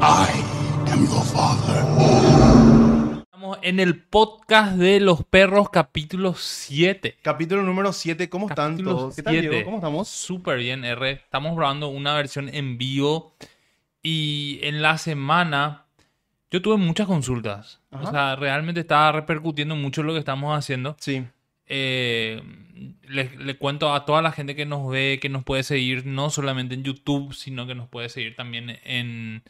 I am your father. Estamos en el podcast de los perros, capítulo 7. Capítulo número 7, ¿cómo están Capítulo todos? ¿Qué tal. Diego? ¿Cómo estamos? Súper bien, R. Estamos grabando una versión en vivo y en la semana yo tuve muchas consultas. Ajá. O sea, realmente estaba repercutiendo mucho lo que estamos haciendo. Sí, Eh, le, le cuento a toda la gente que nos ve, que nos puede seguir no solamente en YouTube, sino que nos puede seguir también en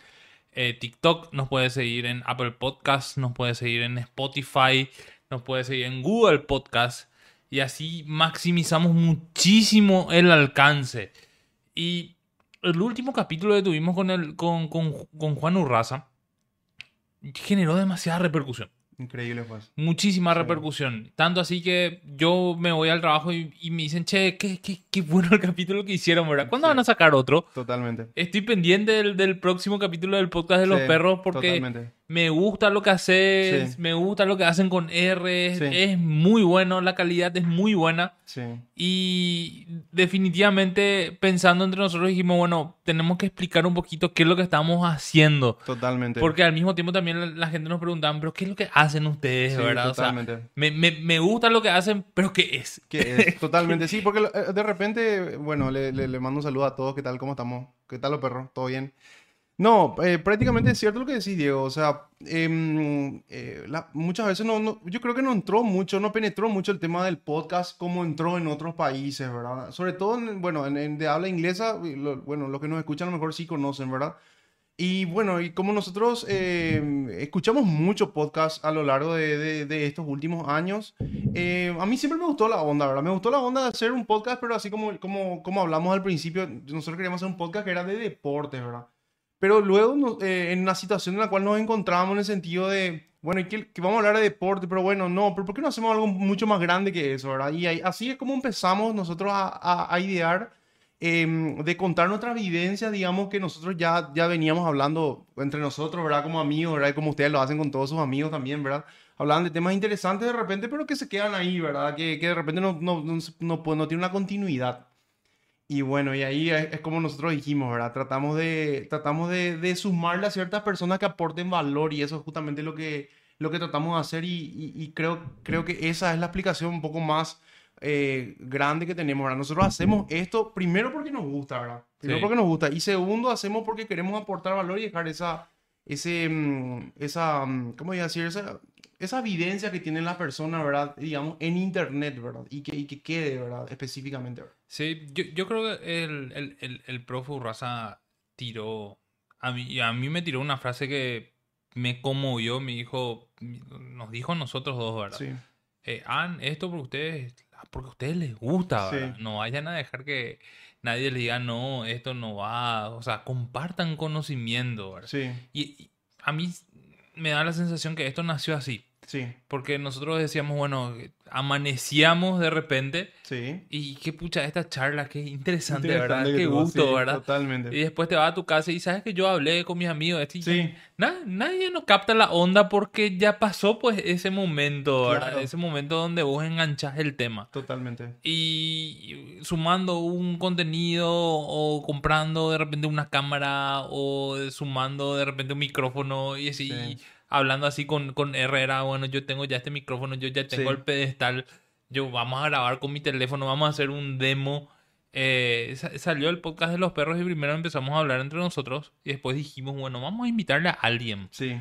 eh, TikTok, nos puede seguir en Apple Podcasts, nos puede seguir en Spotify, nos puede seguir en Google Podcasts. Y así maximizamos muchísimo el alcance. Y el último capítulo que tuvimos con, el, con, con, con Juan Urraza generó demasiada repercusión increíble pues. muchísima Sí. repercusión. Tanto así que yo me voy al trabajo y, y me dicen, che, qué, qué, qué bueno el capítulo que hicieron, ¿verdad? ¿Cuándo Sí. van a sacar otro? Totalmente. Estoy pendiente del, del próximo capítulo del podcast de los perros porque Totalmente. Me gusta lo que haces, Sí. me gusta lo que hacen con R, Sí. es muy bueno, la calidad es muy buena. Sí, Y definitivamente pensando entre nosotros dijimos, bueno, tenemos que explicar un poquito qué es lo que estamos haciendo. totalmente. Porque al mismo tiempo también la, la gente nos preguntaba, pero ¿qué es lo que hacen ustedes, verdad? O sea, totalmente. me, me, me gusta lo que hacen, pero ¿qué es? ¿Qué es? Totalmente, sí, porque eh, de repente, bueno, le, le- le mando un saludo a todos, ¿qué tal? ¿Cómo estamos? ¿Qué tal los perros? ¿Todo bien? No, eh, prácticamente es cierto lo que decís, Diego, o sea, em, eh, muchas veces no, no- yo creo que no entró mucho, no penetró mucho el tema del podcast como entró en otros países, ¿verdad? Sobre todo, en, bueno, en, en de habla inglesa, lo- bueno, los que nos escuchan a lo mejor sí conocen, ¿verdad? Y bueno, y como nosotros eh, escuchamos mucho podcast a lo largo de, de- estos últimos años, eh, a mí siempre me gustó la onda, ¿verdad? Me gustó la onda de hacer un podcast, pero así como, como, como hablamos al principio, nosotros queríamos hacer un podcast que era de deportes, ¿verdad? Pero luego, eh, en una situación en la cual nos encontramos en el sentido de, bueno, que, que vamos a hablar de deporte, pero bueno, no, pero ¿por qué no hacemos algo mucho más grande que eso, ¿verdad? Y ahí- así es como empezamos nosotros a, a- a idear em, de contar nuestras vivencias, digamos, que nosotros ya, ya veníamos hablando entre nosotros, ¿verdad? Como amigos, ¿verdad? Y como ustedes lo hacen con todos sus amigos también, ¿verdad? Hablaban de temas interesantes de repente, pero que se quedan ahí, ¿verdad? Que, que de repente no, no, no, no, no tiene una continuidad. Y bueno, y ahí es, es como nosotros dijimos, ¿verdad? Tratamos de, tratamos de, de sumarle a ciertas personas que aporten valor y eso es justamente lo que, lo que tratamos de hacer y, y- y creo, creo que esa es la explicación un poco más eh, grande que tenemos, ¿verdad? Nosotros hacemos esto primero porque nos gusta, ¿verdad? Primero Sí. porque nos gusta y segundo hacemos porque queremos aportar valor y dejar esa, ese, mm, esa, mm, ¿cómo voy a decir? Esa, esa evidencia que tiene la persona, ¿verdad? Digamos, en internet, ¿verdad? Y que, y que quede, ¿verdad? Específicamente, ¿verdad? Sí, yo, yo creo que el, el, el, el profe Urraza tiró, a mí, a mí me tiró una frase que me conmovió, me dijo, nos dijo a nosotros dos, ¿verdad? Sí. Eh, hagan esto porque ustedes, porque a ustedes les gusta, Sí. ¿verdad? No vayan a dejar que nadie les diga, no, esto no va, o sea, compartan conocimiento, ¿verdad? Sí, Y, y a mí me da la sensación que esto nació así, sí, porque nosotros decíamos, bueno, amanecíamos de repente sí. y qué pucha esta charla, qué interesante, Interesante ¿verdad? Qué gusto, sí, ¿verdad? Totalmente. Y después te vas a tu casa y sabes que yo hablé con mis amigos. esto y Sí. na- nadie nos capta la onda porque ya pasó pues ese momento, ¿verdad? Claro. Ese momento donde vos enganchás el tema. Totalmente. Y sumando un contenido o comprando de repente una cámara o sumando de repente un micrófono y así, Sí. Hablando así con, con Herrera, bueno, yo tengo ya este micrófono, yo ya tengo Sí. el pedestal, yo vamos a grabar con mi teléfono, vamos a hacer un demo. Eh, sa- salió el podcast de los perros y primero empezamos a hablar entre nosotros y después dijimos, bueno, vamos a invitarle a alguien Sí,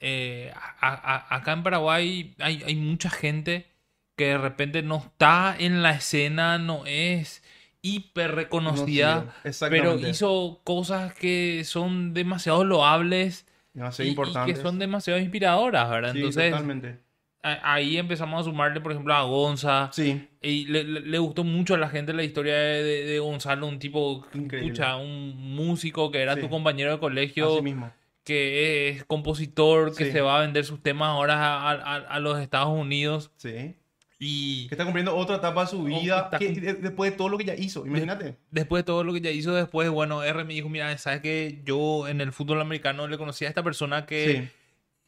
eh, a- a- acá en Paraguay hay, hay mucha gente que de repente no está en la escena, no es hiper reconocida, pero hizo cosas que son demasiado loables demasiado y, que son demasiado inspiradoras, ¿verdad? Sí, Entonces totalmente. ahí empezamos a sumarle, por ejemplo, a Gonza. Sí, Y le, le- le gustó mucho a la gente la historia de, de- de Gonzalo, un tipo, pucha, un músico que era Sí. tu compañero de colegio así mismo. que es compositor, que Sí. se va a vender sus temas ahora a, a- a los Estados Unidos. Sí. Y Que está cumpliendo otra etapa de su vida está que- cum- de- después de todo lo que ya hizo. Imagínate. después de todo lo que ya hizo después, bueno, R me dijo, mira, sabes que yo en el fútbol americano le conocí a esta persona que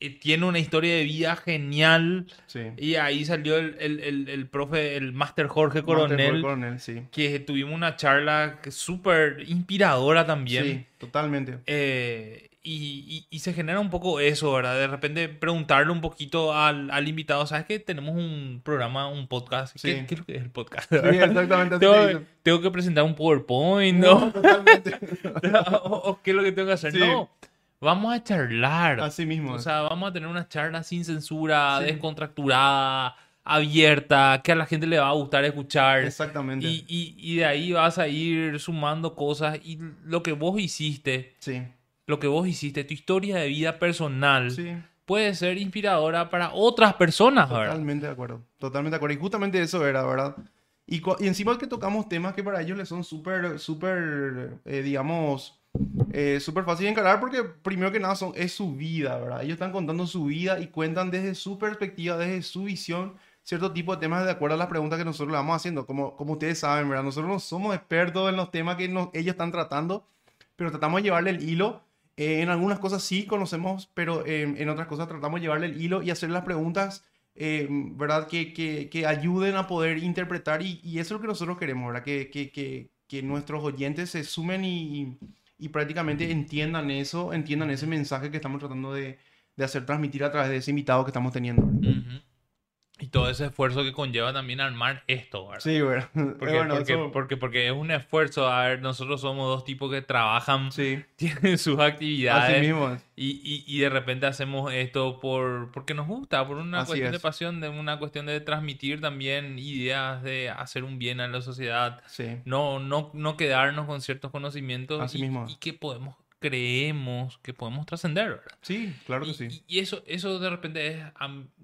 eh, tiene una historia de vida genial. Sí. Y ahí salió el, el, el, el profe, el máster Jorge Master Coronel, Coronel, sí. que tuvimos una charla súper inspiradora también. Sí, totalmente. Eh, y, y- y se genera un poco eso, ¿verdad? De repente preguntarle un poquito al, al invitado, ¿sabes que tenemos un programa, un podcast? ¿Qué, Sí. qué es lo que es el podcast? Sí, exactamente. tengo, que presentar un PowerPoint, No, ¿no? totalmente. o, o qué es lo que tengo que hacer? Sí. No, vamos a charlar. Así mismo. O sea, vamos a tener una charla sin censura, descontracturada, abierta, que a la gente le va a gustar escuchar. Exactamente. Y- y de ahí vas a ir sumando cosas y lo que vos hiciste, Sí, lo que vos hiciste, tu historia de vida personal, sí. puede ser inspiradora para otras personas, ¿verdad? Totalmente de acuerdo. Totalmente de acuerdo. Y justamente eso era, ¿verdad? Y, y encima que tocamos temas que para ellos les son súper, súper, eh, digamos, eh, súper fácil de encarar porque primero que nada son, es su vida, ¿verdad? Ellos están contando su vida y cuentan desde su perspectiva, desde su visión, cierto tipo de temas de acuerdo a las preguntas que nosotros le vamos haciendo. Como, como ustedes saben, ¿verdad? Nosotros no somos expertos en los temas que nos- ellos están tratando, pero tratamos de llevarle el hilo. Eh, en algunas cosas sí conocemos, pero eh, en otras cosas tratamos de llevarle el hilo y hacer las preguntas eh, ¿verdad? Que, que, que ayuden a poder interpretar y, y eso es lo que nosotros queremos, ¿verdad? Que, que, que, nuestros oyentes se sumen y, y prácticamente entiendan eso, entiendan ese mensaje que estamos tratando de, de hacer transmitir a través de ese invitado que estamos teniendo. ¿verdad? Ujú. Y todo ese esfuerzo que conlleva también armar esto, ¿verdad? Sí, Bueno, porque, eso- porque, porque es un esfuerzo. A ver, nosotros somos dos tipos que trabajan, Sí, tienen sus así actividades mismo. y, y, y de repente hacemos esto por porque nos gusta, por una Así cuestión de pasión, de una cuestión de transmitir también ideas, de hacer un bien a la sociedad. Sí, No, no, no quedarnos con ciertos conocimientos Así y, mismo. y que podemos, creemos que podemos trascender, ¿verdad? sí, claro que Y, sí. y- eso, eso de repente es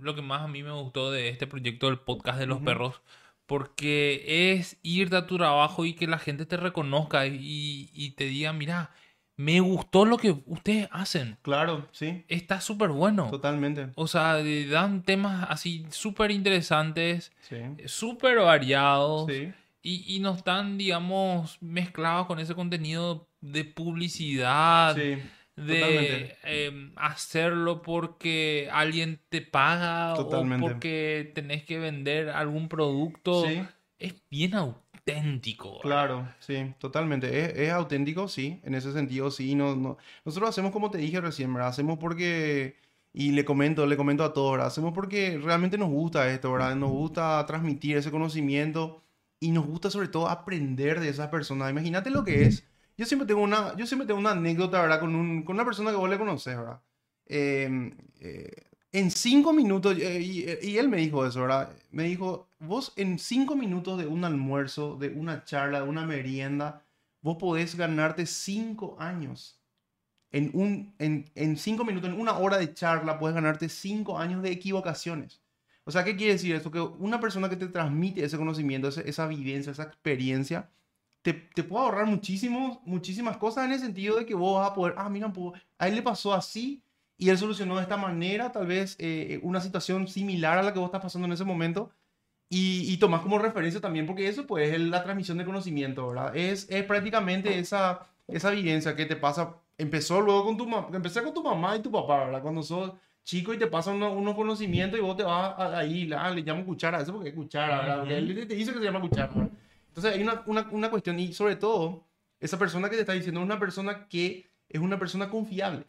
lo que más a mí me gustó de este proyecto del podcast de los perros, porque es ir a tu trabajo y que la gente te reconozca y, y te diga, mira, me gustó lo que ustedes hacen, Claro, sí, está súper bueno. totalmente. O sea, dan temas así súper interesantes, Sí, súper variados sí, y, y no están, digamos, mezclados con ese contenido de publicidad sí, de em, hacerlo porque alguien te paga Totalmente. o porque tenés que vender algún producto. sí. Es bien auténtico. ¿verdad? Claro, sí, totalmente. Es, es auténtico, sí, en ese sentido, sí. No, no. Nosotros hacemos como te dije recién, ¿verdad? Hacemos porque, y le comento, le comento a todos, ¿verdad? Hacemos porque realmente nos gusta esto, ¿verdad? Nos gusta transmitir ese conocimiento y nos gusta sobre todo aprender de esas personas. Imagínate lo que es. Yo siempre tengo una, yo siempre tengo una anécdota, ¿verdad? Con, un, con una persona que vos le conoces, ¿verdad? Eh, eh, en cinco minutos, eh, y, y él me dijo eso, ¿verdad? Me dijo, vos en cinco minutos de un almuerzo, de una charla, de una merienda, vos podés ganarte cinco años. En, un, en, en cinco minutos, en una hora de charla, puedes ganarte cinco años de equivocaciones. O sea, ¿qué quiere decir esto? Que una persona que te transmite ese conocimiento, ese- esa vivencia, esa experiencia, te, te puede ahorrar muchísimos, muchísimas cosas en el sentido de que vos vas a poder, ah, mira, pues, a él le pasó así y él solucionó de esta manera, tal vez eh, una situación similar a la que vos estás pasando en ese momento. Y, y tomás como referencia también, porque eso pues es la transmisión de conocimiento, ¿verdad? Es, es prácticamente esa, esa vivencia que te pasa, empezó luego con tu empecé con tu mamá y tu papá, ¿verdad? Cuando sos chico y te pasan unos, unos conocimientos y vos te vas a- ahí, ah, le llamo cuchara, eso porque es cuchara, ¿verdad? Porque él te dice que se llama cuchara, ¿verdad? Entonces hay una, una, una cuestión y sobre todo, esa persona que te está diciendo es una persona que es una persona confiable.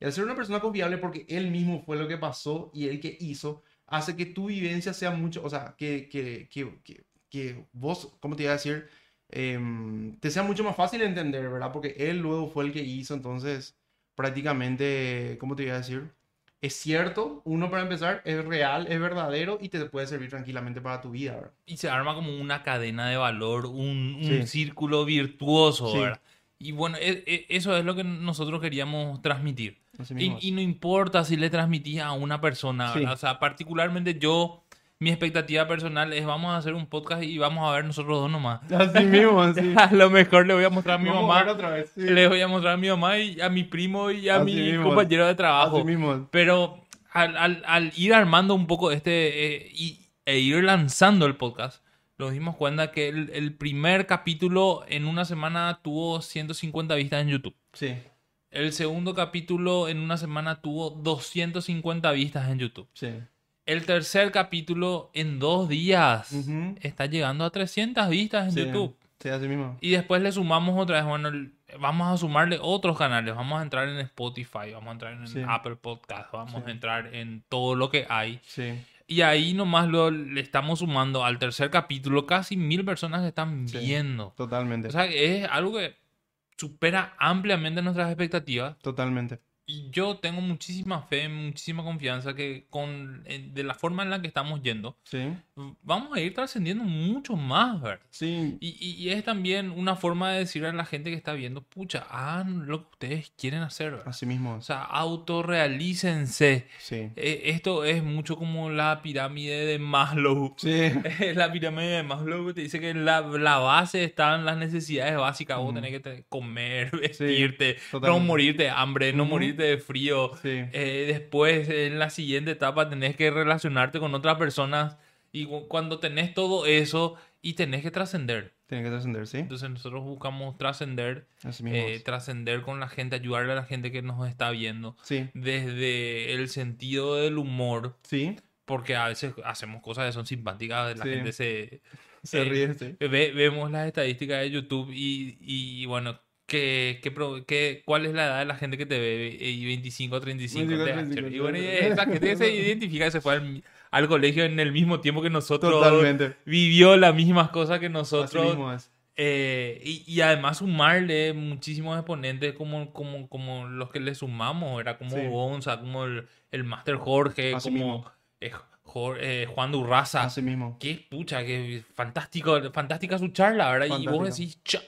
Y al ser una persona confiable porque él mismo fue lo que pasó y él que hizo, hace que tu vivencia sea mucho, o sea, que, que, que, que, vos, ¿cómo te iba a decir? Em, te sea mucho más fácil de entender, ¿verdad? Porque él luego fue el que hizo, entonces prácticamente, ¿cómo te iba a decir? Es cierto, uno para empezar, es real, es verdadero y te puede servir tranquilamente para tu vida, ¿verdad? Y se arma como una cadena de valor, un, un Sí. círculo virtuoso, Sí. ¿verdad? Y bueno, e- e- eso es lo que nosotros queríamos transmitir. Y, es. y no importa si le transmitís a una persona, Sí. O sea, particularmente yo, mi expectativa personal es vamos a hacer un podcast y vamos a ver nosotros dos nomás. Así mismo, así. A lo mejor le voy a mostrar a mi Vamos mamá, otra vez. sí. le voy a mostrar a mi mamá y a mi primo y a Así mi mismo. compañero de trabajo. Así mismo. Pero al, al- al ir armando un poco este eh, y, e ir lanzando el podcast, nos dimos cuenta que el, el primer capítulo en una semana tuvo 150 vistas en YouTube. Sí, El segundo capítulo en una semana tuvo 250 vistas en YouTube. sí. El tercer capítulo en dos días está llegando a 300 vistas en Sí, YouTube. Sí, así mismo. Y después le sumamos otra vez, bueno, vamos a sumarle otros canales. Vamos a entrar en Spotify, vamos a entrar en Sí. Apple Podcast, vamos Sí. a entrar en todo lo que hay. Sí. Y ahí nomás lo, le estamos sumando al tercer capítulo casi mil personas que están viendo. Totalmente. O sea, es algo que supera ampliamente nuestras expectativas. Totalmente. Y yo tengo muchísima fe, muchísima confianza que con de la forma en la que estamos yendo, Sí. Vamos a ir trascendiendo mucho más, ¿verdad? Sí. Y, y- y es también una forma de decirle a la gente que está viendo, pucha, hagan lo que ustedes quieren hacer, ¿verdad? Así mismo. O sea, autorrealícense. Sí. Eh, Esto es mucho como la pirámide de Maslow. Sí. La pirámide de Maslow te dice que la, la base están las necesidades básicas. Vos Ujú. tenés que te- comer, vestirte, no totalmente. morirte de hambre, no Ujú. morirte de frío. Sí. Eh, después, en la siguiente etapa, tenés que relacionarte con otras personas. Y cu- cuando tenés todo eso y tenés que trascender. Tiene que trascender, sí. Entonces nosotros buscamos trascender, eh, trascender con la gente, ayudarle a la gente que nos está viendo. Sí. Desde el sentido del humor, Sí. porque a veces hacemos cosas que son simpáticas, la Sí. gente se... Se eh, ríe, sí. ve- vemos las estadísticas de YouTube y, y, bueno, ¿qué, qué, qué- ¿cuál es la edad de la gente que te ve? Y 25 a 35. 25 a te- 35, Y bueno, y esa gente que se identifica se fue al, al colegio en el mismo tiempo que nosotros. Totalmente. Vivió las mismas cosas que Así nosotros. mismo es. Eh, y, y además sumarle muchísimos exponentes como, como, como los que le sumamos, era como Sí. Gonza, como el, el Master Jorge, Así como eh, eh, Juan Durraza. Así mismo. Qué pucha, qué fantástico, fantástica su charla, ¿verdad? Y vos decís, cha.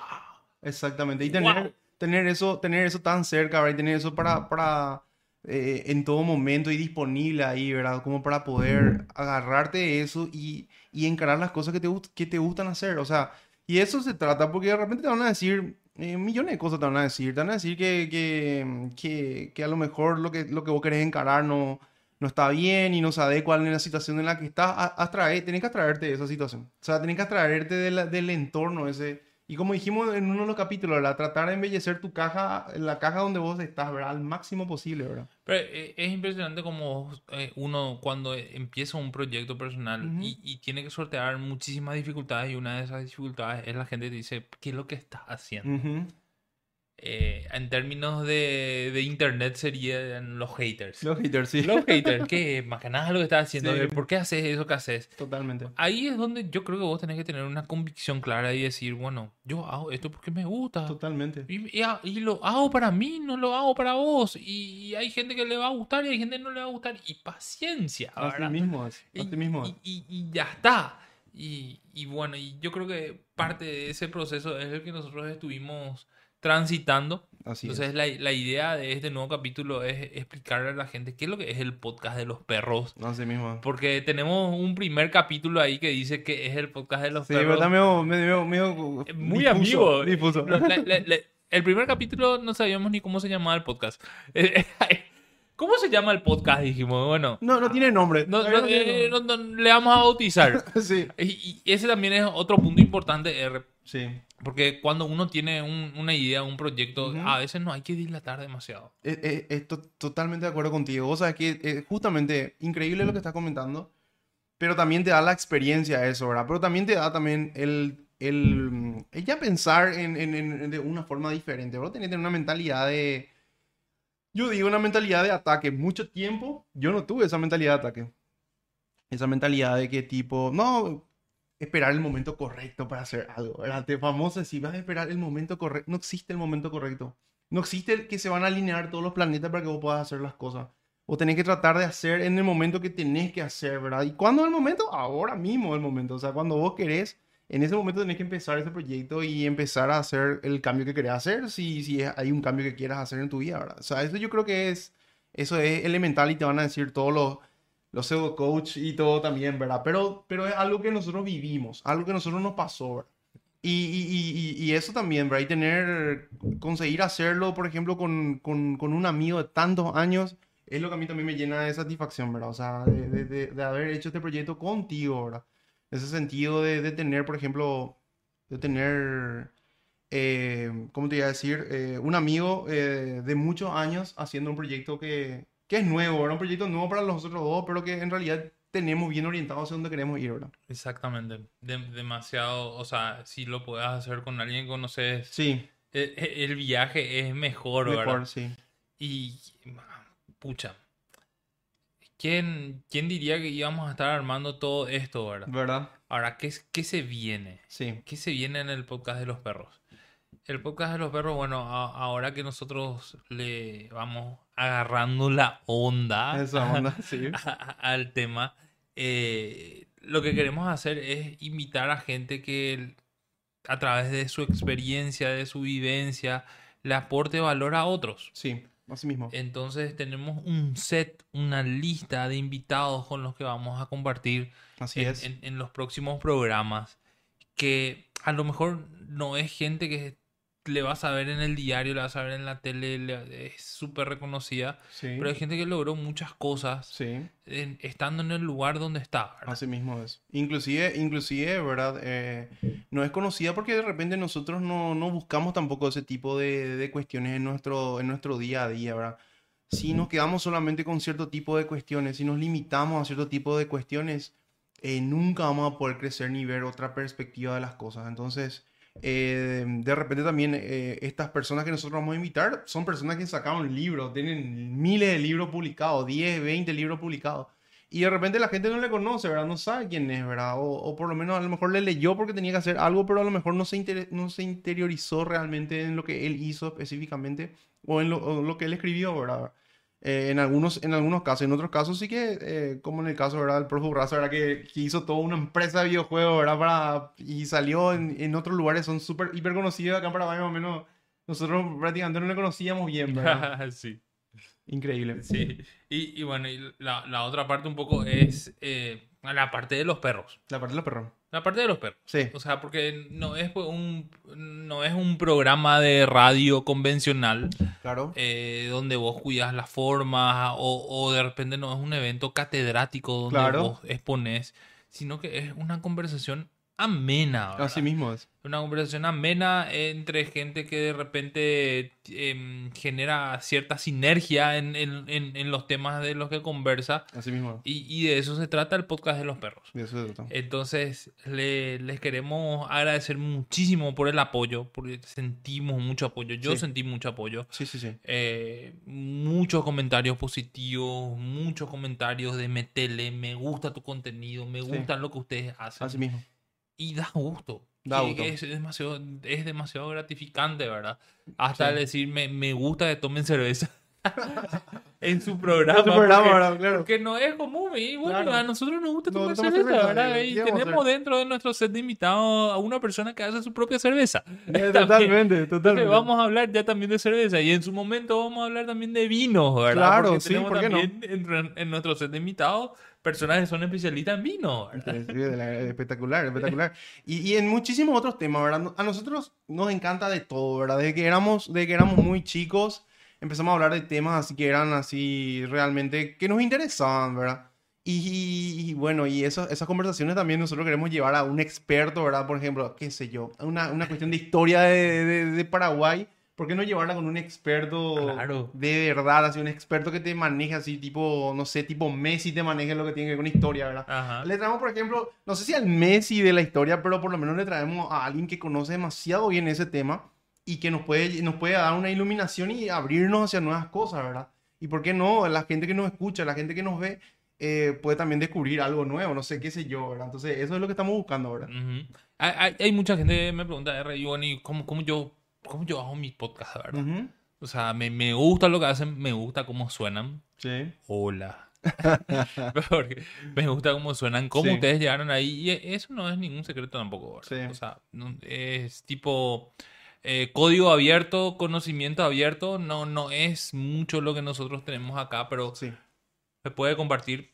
Exactamente. Y tener, Wow. tener, eso, tener eso tan cerca, ¿verdad? Y tener eso para, para eh, en todo momento y disponible ahí, ¿verdad? Como para poder agarrarte de eso y, y encarar las cosas que te, que te gustan hacer. O sea, y eso se trata porque de repente te van a decir eh, millones de cosas, te van a decir. Te van a decir que, que, que, que a lo mejor lo que, lo que vos querés encarar no, no está bien y no se adecua en la situación en la que estás. A- Atrae, tenés que atraerte de esa situación. O sea, tenés que atraerte de la- del entorno ese. Y como dijimos en uno de los capítulos, ¿verdad? Tratar de embellecer tu caja, la caja donde vos estás, ¿verdad? Al máximo posible, ¿verdad? Pero eh, es impresionante como eh, uno cuando empieza un proyecto personal Ujú. y, y tiene que sortear muchísimas dificultades y una de esas dificultades es la gente que dice, ¿qué es lo que estás haciendo? Ujú. Eh, en términos de, de internet serían los haters. Los haters, sí. Los haters, que más que nada lo que estás haciendo, Sí. ¿por qué haces eso que haces? Totalmente. Ahí es donde yo creo que vos tenés que tener una convicción clara y decir, bueno, yo hago esto porque me gusta. Totalmente. Y, y ha- y lo hago para mí, no lo hago para vos. Y, y hay gente que le va a gustar y hay gente que no le va a gustar. Y paciencia, Así mismo es. Así mismo es. y ya está. Y, y bueno, y yo creo que parte de ese proceso es el que nosotros estuvimos transitando. Así Entonces es. la, la idea de este nuevo capítulo es explicarle a la gente qué es lo que es el podcast de los perros. Así mismo. Porque tenemos un primer capítulo ahí que dice que es el podcast de los Sí, perros. pero está medio, medio, Muy difuso, amigo. Difuso. La- la- el primer capítulo no sabíamos ni cómo se llamaba el podcast. ¿Cómo se llama el podcast? Dijimos, bueno, No, no tiene nombre. no- eh, no- le vamos a bautizar. Sí. Y, y ese también es otro punto importante, eh, Sí. Porque cuando uno tiene un- una idea, un proyecto, Ujú. a veces no hay que dilatar demasiado. Eh, eh, Estoy totalmente de acuerdo contigo. O sea, que eh, justamente increíble lo que estás comentando, pero también te da la experiencia eso, ¿verdad? Pero también te da también el, el, mm, el ya pensar en, en- en- de una forma diferente, ¿verdad? Tener una mentalidad de, yo digo, una mentalidad de ataque. Mucho tiempo yo no tuve esa mentalidad de ataque. Esa mentalidad de que tipo, no, esperar el momento correcto para hacer algo, ¿verdad? Te famoso si vas a esperar el momento correcto, no existe el momento correcto. No existe el que se van a alinear todos los planetas para que vos puedas hacer las cosas. O tenés que tratar de hacer en el momento que tenés que hacer, ¿verdad? ¿Y cuándo es el momento? Ahora mismo es el momento. O sea, cuando vos querés, en ese momento tenés que empezar ese proyecto y empezar a hacer el cambio que querés hacer, si, si hay un cambio que quieras hacer en tu vida, ¿verdad? O sea, eso yo creo que es, eso es elemental y te van a decir todos los, los pseudo coach y todo también, ¿verdad? Pero, pero es algo que nosotros vivimos, algo que nosotros nos pasó, ¿verdad? Y, y, y, eso también, ¿verdad? Y tener, conseguir hacerlo, por ejemplo, con, con, con un amigo de tantos años, es lo que a mí también me llena de satisfacción, ¿verdad? O sea, de, de, de, haber hecho este proyecto contigo, ¿verdad? Ese sentido de, de tener, por ejemplo, de tener, eh, ¿cómo te iba a decir? Eh, un amigo eh, de muchos años haciendo un proyecto que, que es nuevo, ¿verdad? Un proyecto nuevo para nosotros dos, pero que en realidad tenemos bien orientado hacia dónde queremos ir, ¿verdad? Exactamente. De- demasiado, o sea, si lo puedes hacer con alguien que conoces, Sí, el, el viaje es mejor, ¿verdad? Mejor, sí. Y, pucha, ¿quién, ¿quién diría que íbamos a estar armando todo esto, verdad? ¿Verdad? Ahora, ¿qué, qué se viene? Sí. ¿Qué se viene en el podcast de los perros? El podcast de los perros, bueno, a- ahora que nosotros le vamos agarrando la onda Esa onda, sí. a- al tema, eh, lo que queremos hacer es invitar a gente que a través de su experiencia, de su vivencia, le aporte valor a otros. Sí, así mismo. Entonces tenemos un set, una lista de invitados con los que vamos a compartir Así en, es. en- en los próximos programas. Que a lo mejor no es gente que le vas a ver en el diario, le vas a ver en la tele, le- es súper reconocida. Sí. Pero hay gente que logró muchas cosas Sí, en- estando en el lugar donde está. ¿verdad? así mismo es. Inclusive, inclusive, ¿verdad? Eh, no es conocida porque de repente nosotros no, no buscamos tampoco ese tipo de, de cuestiones en nuestro, en nuestro día a día, ¿verdad? Si nos quedamos solamente con cierto tipo de cuestiones, si nos limitamos a cierto tipo de cuestiones, eh, nunca vamos a poder crecer ni ver otra perspectiva de las cosas. Entonces, eh, de repente también eh, estas personas que nosotros vamos a invitar son personas que sacaron libros, tienen miles de libros publicados, 10, 20 libros publicados. Y de repente la gente no le conoce, ¿verdad? No sabe quién es, ¿verdad? O, por lo menos a lo mejor le leyó porque tenía que hacer algo, pero a lo mejor no se, no se interiorizó realmente en lo que él hizo específicamente o en lo, lo que él escribió, ¿verdad? Eh, en, algunos, en algunos casos, en otros casos sí que, eh, como en el caso, ¿verdad? Del Urraza, ¿verdad? Que, que hizo toda una empresa de videojuegos, ¿verdad? Para, y salió en, en otros lugares, son súper, hiper conocidos acá en Paraguay, más o menos. Nosotros prácticamente no le conocíamos bien, ¿verdad? sí. Increíble. Sí. Y, y bueno, y la, la otra parte un poco es eh, la parte de los perros. La parte de los perros. La parte de los perros. Sí. O sea, porque no es un, no es un programa de radio convencional Claro. eh, donde vos cuidas las formas o, o de repente no es un evento catedrático donde Claro. vos exponés, sino que es una conversación amena. ¿verdad? Así mismo es. Una conversación amena entre gente que de repente em, genera cierta sinergia en, en- en- en los temas de los que conversa. Así mismo. Y, y de eso se trata el podcast de los perros. De eso se trata. Entonces, le- les queremos agradecer muchísimo por el apoyo, porque sentimos mucho apoyo. Yo Sí. sentí mucho apoyo. Sí, sí, sí. Eh, muchos comentarios positivos, muchos comentarios de metele, me gusta tu contenido, me Sí. gusta lo que ustedes hacen. Así mismo. Y da gusto. Da gusto. que es, demasiado, es demasiado gratificante, ¿verdad? Hasta Sí. decir, me, me gusta que tomen cerveza en su programa. En su programa, porque, ¿verdad? Claro. porque no es común. Y bueno, Claro. a nosotros nos gusta tomar tomar cerveza, cerveza, ¿verdad? ¿qué Y tenemos dentro de nuestro set de invitados a una persona que hace su propia cerveza. También. Totalmente, totalmente. vamos a hablar ya también de cerveza y en su momento vamos a hablar también de vinos, ¿verdad? Claro, Porque sí, ¿por qué no? en, en nuestro set de invitados personas que son especialistas en vino, ¿verdad? Sí, espectacular, espectacular. Y, y en muchísimos otros temas, ¿verdad? A nosotros nos encanta de todo, ¿verdad? Desde que éramos, desde que éramos muy chicos, empezamos a hablar de temas así que eran así realmente que nos interesaban, ¿verdad? Y, y- y bueno, y eso, esas conversaciones también nosotros queremos llevar a un experto, ¿verdad? Por ejemplo, qué sé yo, una, una cuestión de historia de, de- de Paraguay. ¿Por qué no llevarla con un experto Claro. de verdad? Así, un experto que te maneje así, tipo, no sé, tipo Messi te maneje lo que tiene que ver con historia, ¿verdad? Ajá. Le traemos, por ejemplo, no sé si al Messi de la historia, pero por lo menos le traemos a alguien que conoce demasiado bien ese tema y que nos puede, nos puede dar una iluminación y abrirnos hacia nuevas cosas, ¿verdad? Y por qué no, la gente que nos escucha, la gente que nos ve, eh, puede también descubrir algo nuevo, no sé qué sé yo, ¿verdad? Entonces, eso es lo que estamos buscando ahora. Ujú. hay, hay- hay mucha gente que me pregunta, R, y bueno, ¿y cómo, cómo yo, cómo yo hago mis podcasts, verdad? O sea, me, me gusta lo que hacen, me gusta cómo suenan. Sí. Hola. Me gusta cómo suenan, cómo Sí. ustedes llegaron ahí. Y eso no es ningún secreto tampoco. ¿verdad? Sí. O sea, es tipo eh, código abierto, conocimiento abierto. No, no es mucho lo que nosotros tenemos acá, pero Sí. se puede compartir.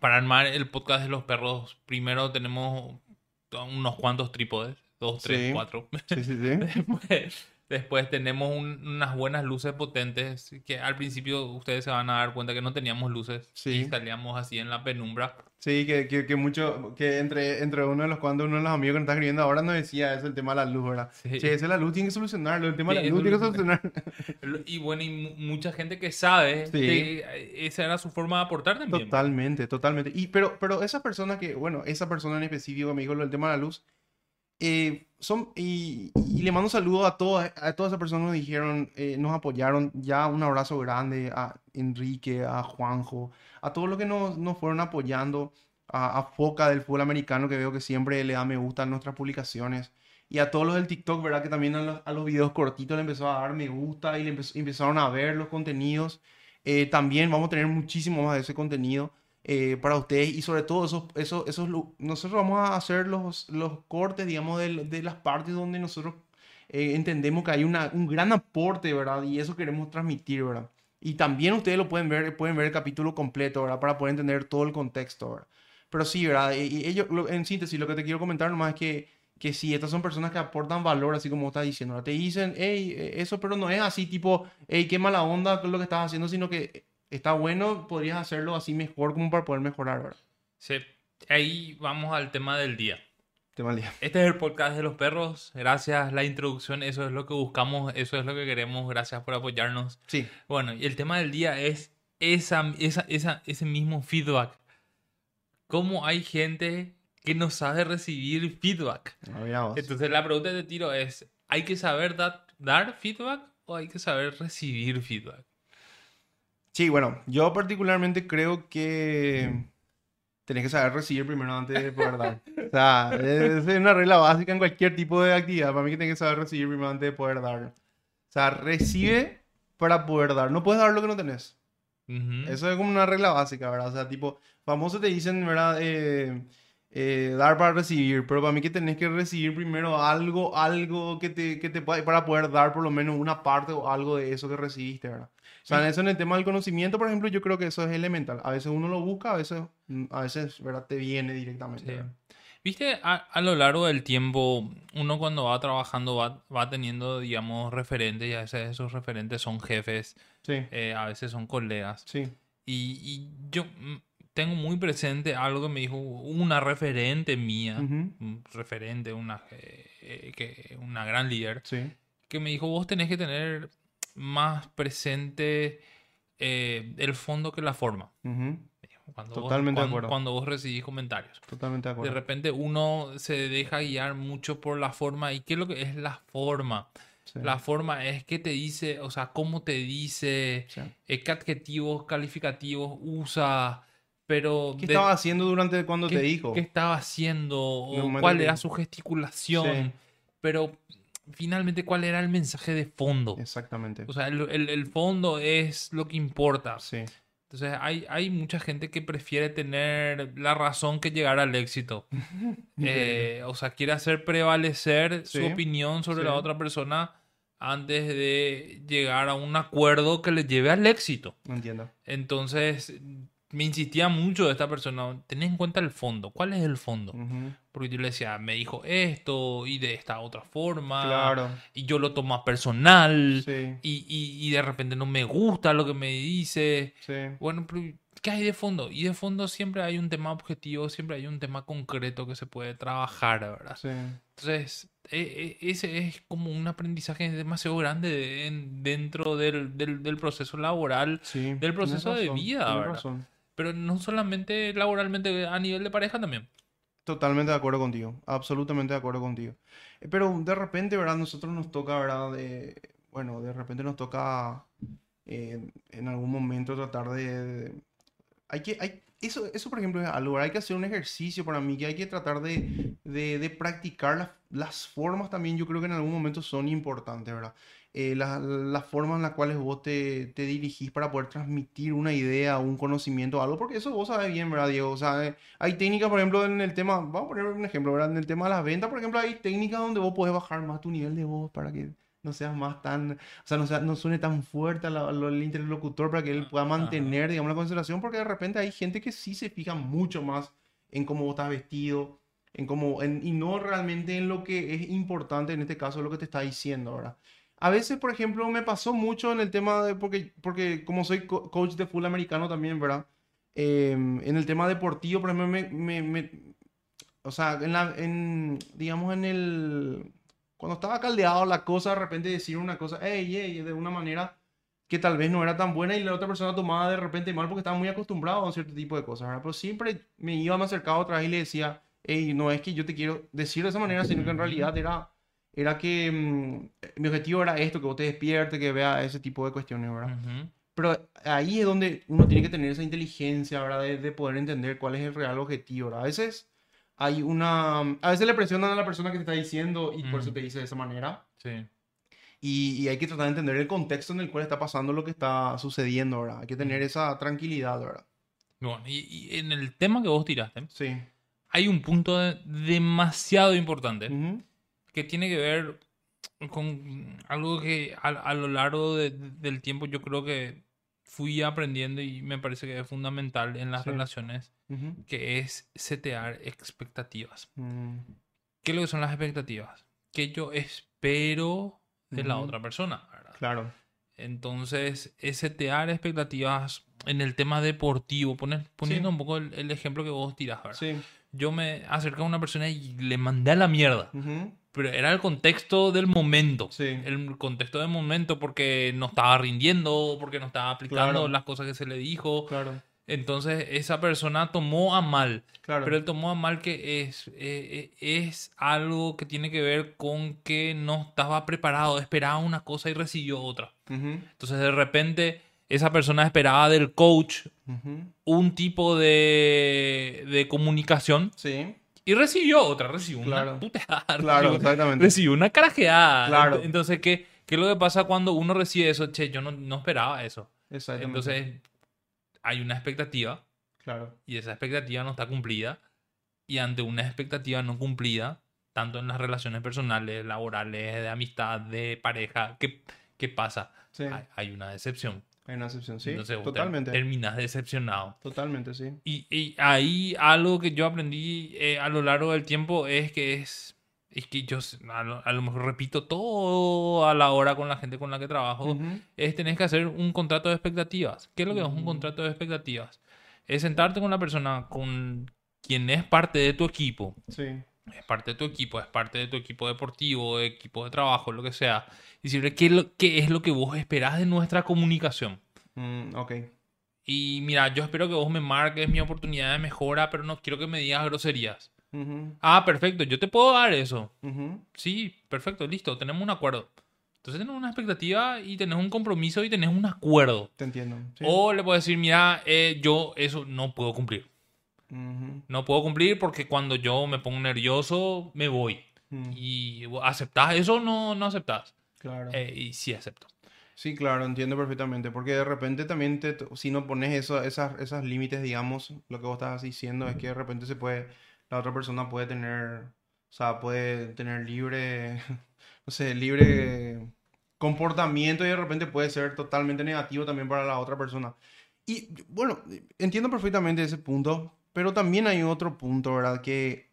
Para armar el podcast de los perros, primero tenemos unos cuantos trípodes. Dos, tres, Sí. cuatro. Sí, sí, sí. Después, después tenemos un- unas buenas luces potentes que al principio ustedes se van a dar cuenta que no teníamos luces Sí. y salíamos así en la penumbra. Sí, que, que, que mucho, que entre, entre uno de los cuantos, uno de los amigos que nos está escribiendo ahora nos decía eso, el tema de la luz, ¿verdad? Sí. Che, ese es la luz, tiene que solucionarlo, el tema de la luz tiene que solucionar. Y bueno, y mu- mucha gente que sabe Sí. que esa era su forma de aportar también. Totalmente, totalmente. Y, pero, pero esa persona que, bueno, esa persona en específico me dijo lo del tema de la luz, Eh, son, y, le mando un saludo a todas, a todas esas personas que nos dijeron, eh, nos apoyaron. Ya un abrazo grande a Enrique, a Juanjo, a todos los que nos, nos fueron apoyando, a, a Foca del fútbol americano, que veo que siempre le da me gusta a nuestras publicaciones. Y a todos los del TikTok, ¿verdad? Que también a los, videos cortitos le empezó a dar me gusta y empezaron a ver los contenidos. Eh, también vamos a tener muchísimo más de ese contenido eh, para ustedes y sobre todo esos, esos, esos, nosotros vamos a hacer los, los cortes, digamos, de, de las partes donde nosotros eh, entendemos que hay una, un gran aporte, ¿verdad? Y eso queremos transmitir, ¿verdad? Y también ustedes lo pueden ver, pueden ver el capítulo completo, ¿verdad? Para poder entender todo el contexto, ¿verdad? Pero sí, ¿verdad? Y, ellos, lo- en síntesis, lo que te quiero comentar nomás es que, que sí, estas son personas que aportan valor, así como estás diciendo, ¿verdad? Te dicen, hey, eh, eso, pero no es así, tipo, hey, qué mala onda lo que estás haciendo, sino que está bueno, podrías hacerlo así mejor como para poder mejorar, ¿verdad? Sí. Ahí vamos al tema del día. Tema del día. Este es el podcast de los perros. Gracias, la introducción, eso es lo que buscamos, eso es lo que queremos. Gracias por apoyarnos. Sí, Bueno, y el tema del día es esa, esa, esa, ese mismo feedback. ¿Cómo hay gente que no sabe recibir feedback? a ver, vamos. Entonces la pregunta de tiro es, ¿hay que saber da- dar feedback o hay que saber recibir feedback? Sí, bueno, yo particularmente creo que tenés que saber recibir primero antes de poder dar. O sea, es una regla básica en cualquier tipo de actividad. Para mí que tenés que saber recibir primero antes de poder dar. O sea, recibe para poder dar. No puedes dar lo que no tenés. Ujú. Eso es como una regla básica, ¿verdad? O sea, tipo, famosos te dicen, ¿verdad? Eh, eh, dar para recibir, pero para mí que tenés que recibir primero algo, algo que te, que te pueda, para poder dar por lo menos una parte o algo de eso que recibiste, ¿verdad? Sea, eso en el tema del conocimiento, por ejemplo, yo creo que eso es elemental. A veces uno lo busca, a veces, mm, a veces, ¿verdad? Te viene directamente. Sí. Viste, a, a lo largo del tiempo, uno cuando va trabajando va, va teniendo, digamos, referentes y a veces esos referentes son jefes, Sí, eh, a veces son colegas. sí. Y, y yo mm, tengo muy presente algo que me dijo una referente mía, Ujú, un referente, una, eh, que, una gran líder, Sí. que me dijo, vos tenés que tener más presente eh, el fondo que la forma. Cuando Totalmente de vos, cuando, acuerdo. cuando vos recibís comentarios. Totalmente de De acuerdo. repente uno se deja guiar mucho por la forma. ¿Y qué es lo que es la forma? Sí, La forma es qué te dice, o sea, cómo te dice, sí. eh, qué adjetivos calificativos usa, pero... ¿Qué de- estaba haciendo durante cuando te dijo? qué estaba haciendo, o cuál que- era su gesticulación, Sí. pero finalmente cuál era el mensaje de fondo. Exactamente. O sea, el, el- el fondo es lo que importa. Sí. Entonces, hay, hay mucha gente que prefiere tener la razón que llegar al éxito. Eh, o sea, quiere hacer prevalecer su opinión sobre sí. la otra persona antes de llegar a un acuerdo que le lleve al éxito. Entiendo. Entonces, me insistía mucho esta persona, ten en cuenta el fondo. ¿Cuál es el fondo? Porque yo le decía, me dijo esto y de esta otra forma. Claro. Y yo lo tomo personal. Sí. Y, y- y de repente no me gusta lo que me dice. Sí. Bueno, pero ¿qué hay de fondo? Y de fondo siempre hay un tema objetivo, siempre hay un tema concreto que se puede trabajar, ¿verdad? Sí. Entonces, e- e- ese es como un aprendizaje demasiado grande de- en- dentro del, del- del proceso laboral, Sí. Del proceso de vida, ¿verdad? razón. Pero no solamente laboralmente, a nivel de pareja también. Totalmente de acuerdo contigo, absolutamente de acuerdo contigo. Eh, Pero de repente, ¿verdad? Nosotros nos toca, ¿verdad? De, bueno, de repente nos toca eh, en algún momento tratar de... de- hay que, hay, eso, eso, por ejemplo, es algo. Hay que hacer un ejercicio para mí, que hay que tratar de, de, de practicar las, las formas también, yo creo que en algún momento son importantes, ¿verdad? Eh, la- las formas en las cuales vos te, te dirigís para poder transmitir una idea, un conocimiento, algo, porque eso vos sabes bien, ¿verdad, Diego? O sea, eh, hay técnicas, por ejemplo, en el tema, vamos a poner un ejemplo, ¿verdad? En el tema de las ventas, por ejemplo, hay técnicas donde vos podés bajar más tu nivel de voz para que no seas más tan, o sea, no, sea- no suene tan fuerte al interlocutor para que él pueda Ajá. mantener, digamos, la concentración, porque de repente hay gente que sí se fija mucho más en cómo vos estás vestido, en cómo, en- y no realmente en lo que es importante, en este caso, lo que te está diciendo, ¿verdad? A veces, por ejemplo, me pasó mucho en el tema de, porque, porque como soy co- coach de full americano también, ¿verdad? Em, en el tema deportivo, por ejemplo, me, me- me- o sea, en la, en, digamos, en el, cuando estaba caldeado la cosa, de repente decir una cosa, hey, hey, de una manera que tal vez no era tan buena y la otra persona tomaba de repente mal porque estaba muy acostumbrado a un cierto tipo de cosas, ¿verdad? Pero siempre me iba, me acercaba otra vez y le decía, hey, no es que yo te quiero decir de esa manera, sino que en realidad era, era que mm, mi objetivo era esto, que vos te despiertes, que vea ese tipo de cuestiones, ¿verdad? Pero ahí es donde uno tiene que tener esa inteligencia, ¿verdad? De, de poder entender cuál es el real objetivo, ¿verdad? A veces hay una... A veces le presionan a la persona que te está diciendo y por eso Mm. te dice de esa manera. Sí. Y, y hay que tratar de entender el contexto en el cual está pasando lo que está sucediendo, ¿verdad? Hay que tener esa tranquilidad, ¿verdad? Bueno, y, y en el tema que vos tiraste, Sí. hay un punto de- demasiado importante que tiene que ver con algo que a, a lo largo de- del tiempo yo creo que fui aprendiendo y me parece que es fundamental en las Sí. relaciones, Que es setear expectativas. Mm. ¿Qué es lo que son las expectativas? Que yo espero de la otra persona, ¿verdad? Claro. Entonces, es setear expectativas en el tema deportivo, poner, poniendo Sí. un poco el, el ejemplo que vos tirás, ¿verdad? Sí. Yo me acerqué a una persona y le mandé a la mierda, pero era el contexto del momento. Sí. El contexto del momento porque no estaba rindiendo, porque no estaba aplicando Claro. las cosas que se le dijo. Claro. Entonces, esa persona tomó a mal. Claro. Pero él tomó a mal que es, eh, eh, es algo que tiene que ver con que no estaba preparado, esperaba una cosa y recibió otra. Entonces de repente esa persona esperaba del coach un tipo de, de comunicación Sí. y recibió otra, recibió Claro. una puteada, Claro, recibió, exactamente. recibió una carajeada. Claro. Ent- Entonces, ¿qué, ¿qué es lo que pasa cuando uno recibe eso? Che, yo no, no esperaba eso. Exactamente. Entonces hay una expectativa Claro. y esa expectativa no está cumplida. Y ante una expectativa no cumplida, tanto en las relaciones personales, laborales, de amistad, de pareja, ¿qué, qué pasa? Sí. Hay, hay una decepción. Hay una excepción, sí. Entonces Totalmente. terminas decepcionado. Totalmente, sí. Y, y ahí algo que yo aprendí eh, a lo largo del tiempo es que es, es que yo a lo, a lo mejor repito todo a la hora con la gente con la que trabajo, Ujú. es tenés que hacer un contrato de expectativas. ¿Qué es lo que es un contrato de expectativas? Es sentarte con la persona con quien es parte de tu equipo, Sí. es parte de tu equipo, es parte de tu equipo deportivo, equipo de trabajo, lo que sea, y decirle qué, es lo- qué es lo que vos esperás de nuestra comunicación. Mm, ok. Y mira, yo espero que vos me marques mi oportunidad de mejora, pero no quiero que me digas groserías. Ah, perfecto, yo te puedo dar eso. Sí, perfecto, listo, tenemos un acuerdo. Entonces tenés una expectativa y tenés un compromiso y tenés un acuerdo. Te entiendo. Sí. O le puedo decir, mira, eh, yo eso no puedo cumplir. No puedo cumplir porque cuando yo me pongo nervioso, me voy. Y aceptás eso o no, no aceptás. Claro. Eh, y sí acepto. Sí, claro, entiendo perfectamente. Porque de repente también, te, si no pones eso, esas, esas límites, digamos, lo que vos estás diciendo es que de repente se puede, la otra persona puede tener, o sea, puede tener libre, no sé, libre comportamiento y de repente puede ser totalmente negativo también para la otra persona. Y bueno, entiendo perfectamente ese punto, pero también hay otro punto, ¿verdad? Que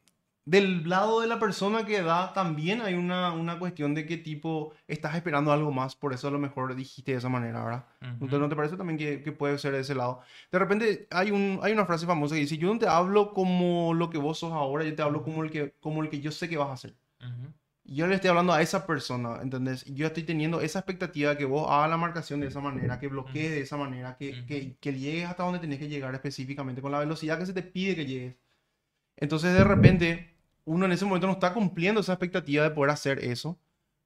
del lado de la persona que da también hay una, una cuestión de qué tipo estás esperando algo más, por eso a lo mejor dijiste de esa manera, ¿verdad? ¿No te, Ujú. no te parece también que, que puede ser de ese lado? De repente hay, un, hay una frase famosa que dice, yo no te hablo como lo que vos sos ahora, yo te hablo como el que, como el que yo sé que vas a hacer. Ujú. Y Yo le estoy hablando a esa persona, ¿entendés? Yo estoy teniendo esa expectativa de que vos hagas la marcación de esa manera, que bloquees de esa manera, que, que, que llegues hasta donde tenés que llegar específicamente, con la velocidad que se te pide que llegues. Entonces, de repente, uno en ese momento no está cumpliendo esa expectativa de poder hacer eso,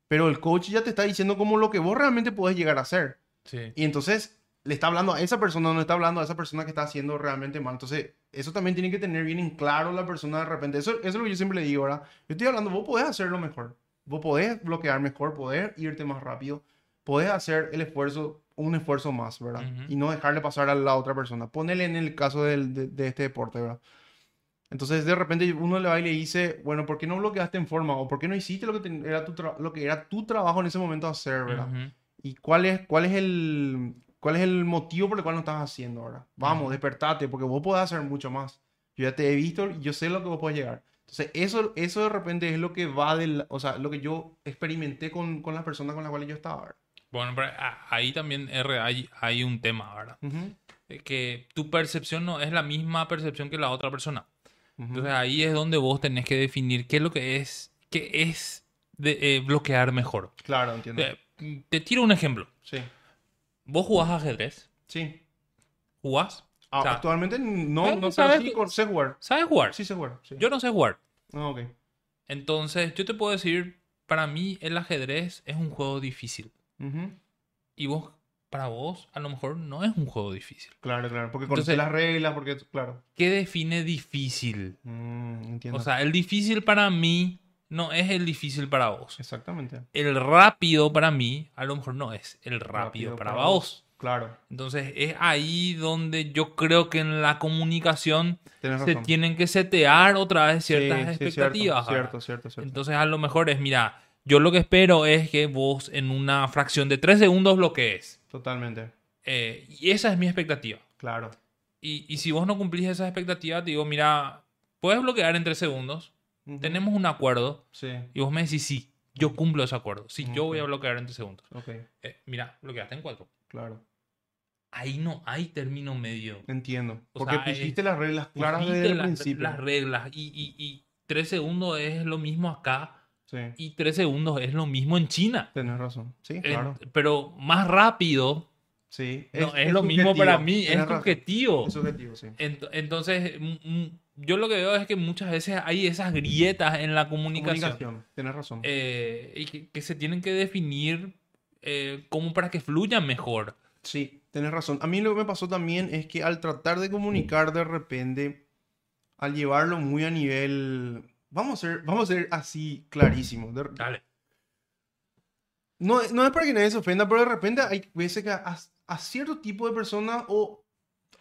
pero el coach ya te está diciendo como lo que vos realmente podés llegar a hacer. Sí. Y entonces le está hablando a esa persona, no está hablando a esa persona que está haciendo realmente mal. Entonces, eso también tiene que tener bien en claro la persona de repente. Eso, eso es lo que yo siempre le digo, ¿verdad? Yo estoy hablando, vos podés hacerlo mejor. Vos podés bloquear mejor, podés irte más rápido, podés hacer el esfuerzo, un esfuerzo más, ¿verdad? Y no dejarle pasar a la otra persona. Ponele en el caso del- de, de este deporte, ¿verdad? Entonces, de repente uno le va y le dice, bueno, ¿por qué no bloqueaste en forma? ¿O por qué no hiciste lo que, te- era, tu lo que era tu trabajo en ese momento hacer, ¿verdad? Ujú. ¿Y cuál es, cuál es el, cuál es el motivo por el cual no estás haciendo ahora? Vamos, Ujú. despertate, porque vos podés hacer mucho más. Yo ya te he visto y yo sé lo que vos podés llegar. Entonces, eso, eso de repente es lo que va del, o sea, lo que yo experimenté con, con las personas con las cuales yo estaba. ¿verdad? Bueno, pero ahí también R, hay, hay un tema, ¿verdad? Ujú, Eh, Que tu percepción no es la misma percepción que la otra persona. Entonces ahí es donde vos tenés que definir qué es lo que es, qué es de, eh, bloquear mejor. Claro, entiendo. Te, te tiro un ejemplo. Sí, Vos jugás ajedrez, sí, jugás, Ah, O sea, actualmente no, ¿eh? no ¿sabes? sí, sé jugar. ¿Sabes jugar? Sí sé jugar. Sí. Yo no sé jugar. Ah, ok. Entonces, yo te puedo decir, para mí el ajedrez es un juego difícil. Y vos, para vos, a lo mejor no es un juego difícil. Claro, claro. Porque conoces las reglas, porque, claro. ¿Qué define difícil? Mm, entiendo. O sea, el difícil para mí no es el difícil para vos. Exactamente. El rápido para mí, a lo mejor no es el rápido, Rápido para, para vos. Claro. Entonces, es ahí donde yo creo que en la comunicación Tienes se razón. tienen que setear otra vez ciertas Sí, sí, expectativas. Cierto, cierto, cierto. Entonces, a lo mejor es, mira, yo lo que espero es que vos en una fracción de tres segundos bloquees. Totalmente. Eh, y esa es mi expectativa. Claro. Y, y si vos no cumplís esa expectativa, te digo, mira, puedes bloquear en tres segundos, Ujú. tenemos un acuerdo, Sí. y vos me decís, sí, yo cumplo ese acuerdo, sí, yo voy a bloquear en tres segundos. Ok. Eh, mira, bloqueaste en cuatro. Claro. Ahí no hay término medio. Entiendo. O Porque sea, pusiste eh, las reglas claras desde el principio. las reglas y, y- y tres segundos es lo mismo acá Sí. y tres segundos es lo mismo en China. Tienes razón. Sí, claro. pero más rápido Sí. no, es, lo mismo para mí, es subjetivo. Es subjetivo, sí. Ent- Entonces, mm, mm, yo lo que veo es que muchas veces hay esas grietas en la comunicación, Comunicación. Tienes razón. eh, y que, que se tienen que definir eh, como para que fluyan mejor. Sí, tienes razón. A mí lo que me pasó también es que al tratar de comunicar de repente, al llevarlo muy a nivel... Vamos a ser, vamos a ser así clarísimo. Dale. No, no es para que nadie se ofenda, pero de repente hay veces que a, a cierto tipo de personas o...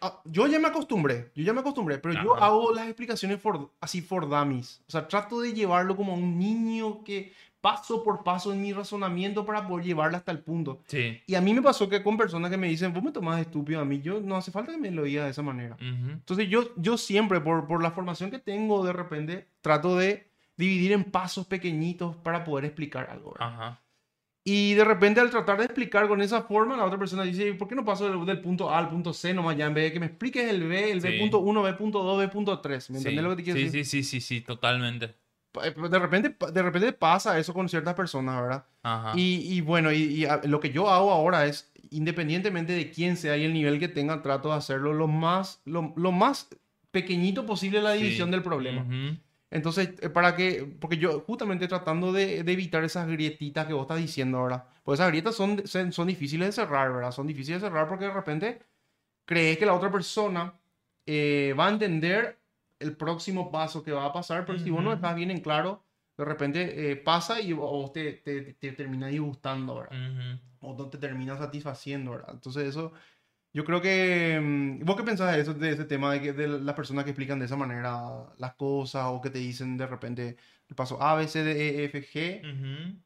a- yo ya me acostumbré, yo ya me acostumbré, pero yo Ajá. hago las explicaciones for- así for dummies. O sea, trato de llevarlo como a un niño que paso por paso en mi razonamiento para poder llevarlo hasta el punto. Sí. Y a mí me pasó que con personas que me dicen, vos me tomás estúpido a mí, yo no hace falta que me lo digas de esa manera. Ujú. Entonces yo, yo siempre, por, por la formación que tengo, de repente trato de dividir en pasos pequeñitos para poder explicar algo. Ajá. Y de repente al tratar de explicar con esa forma, la otra persona dice, ¿por qué no paso del, del punto A al punto C nomás ya? En vez de que me expliques el B, el Sí. B.1, B.2, B.3. ¿Me Sí. entendés lo que te quiero sí, decir? sí, sí, sí, sí, totalmente. Eh, De repente, de repente pasa eso con ciertas personas, ¿verdad? Ajá. Y, y bueno, y, y a- lo que yo hago ahora es, independientemente de quién sea y el nivel que tenga, trato de hacerlo lo más, lo, lo más pequeñito posible la Sí. división del problema. Entonces, eh, para que, porque yo justamente tratando de, de evitar esas grietitas que vos estás diciendo ahora, pues esas grietas son, son, son difíciles de cerrar, ¿verdad? Son difíciles de cerrar porque de repente crees que la otra persona eh, va a entender el próximo paso que va a pasar, pero si vos no estás bien en claro, de repente eh, pasa y vos te, te, te termina disgustando, ¿verdad? O no te termina satisfaciendo, ¿verdad? Entonces eso, yo creo que... mm, ¿Vos qué pensás de eso, de ese tema de, que, de las personas que explican de esa manera las cosas o que te dicen de repente el paso A, B, C, D, E, F, G?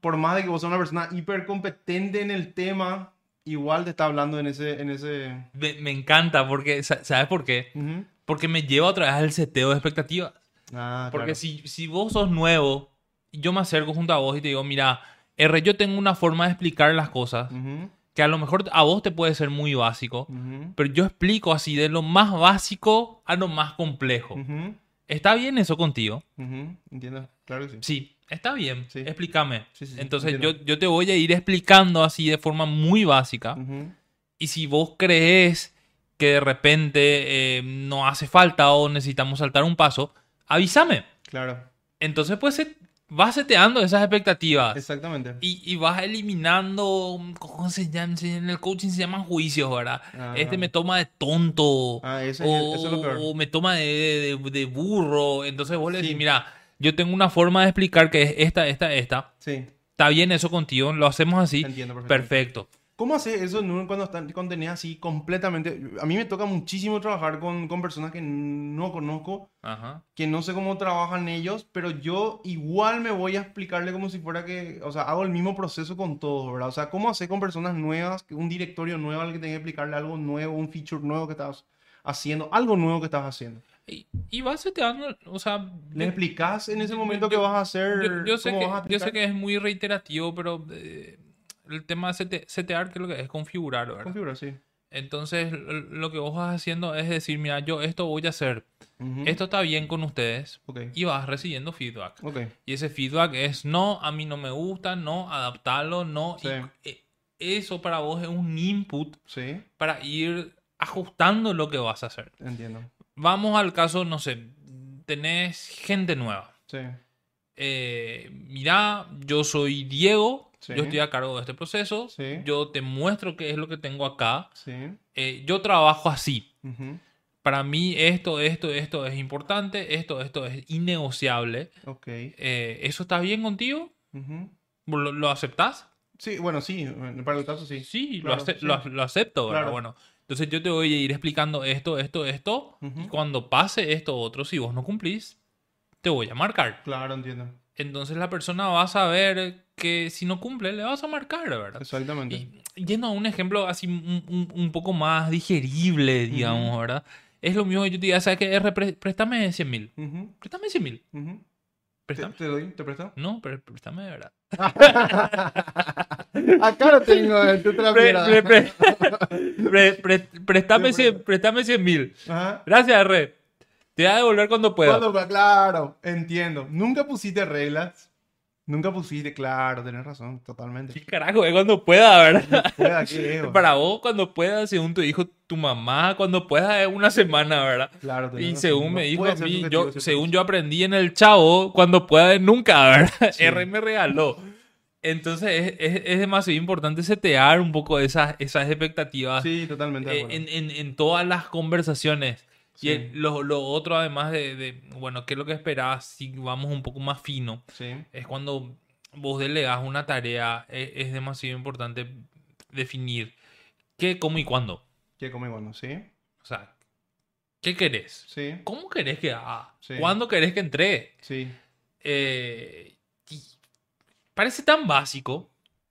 Por más de que vos seas una persona hiper competente en el tema, igual te está hablando en ese... En ese... Me, me encanta porque, sa- ¿sabes por qué? Ujú. Porque me lleva otra vez al seteo de expectativas. Ah, Porque claro. si, si vos sos nuevo, yo me acerco junto a vos y te digo, mira, R, yo tengo una forma de explicar las cosas Ujú, que a lo mejor a vos te puede ser muy básico, ujú, pero yo explico así de lo más básico a lo más complejo. ujú, ¿Está bien eso contigo? Entiendo, claro que sí. Sí, está bien. Sí. Explícame. Sí, sí, Entonces yo, yo te voy a ir explicando así de forma muy básica. Y si vos crees que de repente eh, no hace falta o necesitamos saltar un paso, avísame. Claro, Entonces, pues se- vas seteando esas expectativas exactamente. y, y vas eliminando, ¿cómo se llama? En el coaching se llaman juicios, ¿verdad? Ah. Este me toma de tonto Ah, ese- o, eso es lo peor. o me toma de, de- de burro. Entonces vos le Sí. decís, mira, yo tengo una forma de explicar que es esta, esta, esta. Sí, Está bien eso contigo, lo hacemos así. entiendo. Perfecto. ¿Cómo haces eso cuando, están, cuando tenés así completamente... A mí me toca muchísimo trabajar con, con personas que no conozco, Ajá. que no sé cómo trabajan ellos, pero yo igual me voy a explicarle como si fuera que... O sea, hago el mismo proceso con todos, ¿verdad? O sea, ¿cómo hacer con personas nuevas, un directorio nuevo al que tenés que explicarle algo nuevo, un feature nuevo que estás haciendo, algo nuevo que estás haciendo? Y, y vas seteando, o sea... ¿Le explicas en ese momento yo- que vas a hacer? Yo, yo sé que, yo sé que es muy reiterativo, pero eh, el tema de sete- setear, que es lo que es configurar, ¿verdad? Configura, sí. Entonces, lo que vos vas haciendo es decir, mira, yo esto voy a hacer, esto está bien con ustedes, y vas recibiendo feedback. ok. Y ese feedback es, no, a mí no me gusta, no, adaptarlo, no. Sí. Y, eh, eso para vos es un input Sí, para ir ajustando lo que vas a hacer. Entiendo. Vamos al caso, no sé, tenés gente nueva. Sí. Eh, mira, yo soy Diego, Sí. yo estoy a cargo de este proceso, Sí. yo te muestro qué es lo que tengo acá, Sí. Eh, yo trabajo así. Ujú. Para mí esto, esto, esto es importante, esto, esto es innegociable. Ok. Eh, ¿Eso está bien contigo? Ujú. ¿Lo, lo aceptás? Sí, bueno, sí. Para el caso sí. Sí, Claro, lo, ace- lo, lo acepto. Claro. Bueno, entonces yo te voy a ir explicando esto, esto, esto. Ujú. Y cuando pase esto otro, si vos no cumplís, te voy a marcar. Claro, entiendo. Entonces la persona va a saber que si no cumple, le vas a marcar, ¿verdad? Exactamente. Y yendo a un ejemplo así un, un- un poco más digerible, digamos, Ujú. ¿verdad? Es lo mismo que yo te diga, ¿sabes qué? R, pre- préstame 100 mil. Ujú, Préstame 100 mil. ujú. ¿Te, Préstame. te doy? ¿Te presto? No, pero préstame de verdad. Acá lo tengo, tú te la Pre- pre- pre- préstame 100 préstame 100 mil. Gracias, R. Te voy a devolver cuando pueda. Cuando- claro, entiendo. Nunca pusiste reglas. Nunca pusiste, claro, tenés razón, ¿Qué totalmente. carajo? Es cuando pueda, ¿verdad? Pueda, qué ego. Para vos, cuando pueda, según tu hijo, tu mamá, cuando pueda, es una semana, ¿verdad? Claro, tenés Y razón. según No me dijo a mí, yo, según yo aprendí en el chavo, cuando pueda, nunca, ¿verdad? Sí. R me regaló. Entonces es, es- es demasiado importante setear un poco esas, esas expectativas Sí, totalmente eh, en, en- en todas las conversaciones. Sí. Y el- lo, lo otro, además de, de, bueno, ¿qué es lo que esperas? Si vamos un poco más fino, Sí, es cuando vos delegas una tarea, e- es, demasiado importante definir qué, cómo y cuándo. que como igual, ¿no? Sí, O sea, ¿qué querés? sí, ¿Cómo querés que haga? Sí. ¿Cuándo querés que entregue? sí. Eh, y parece tan básico,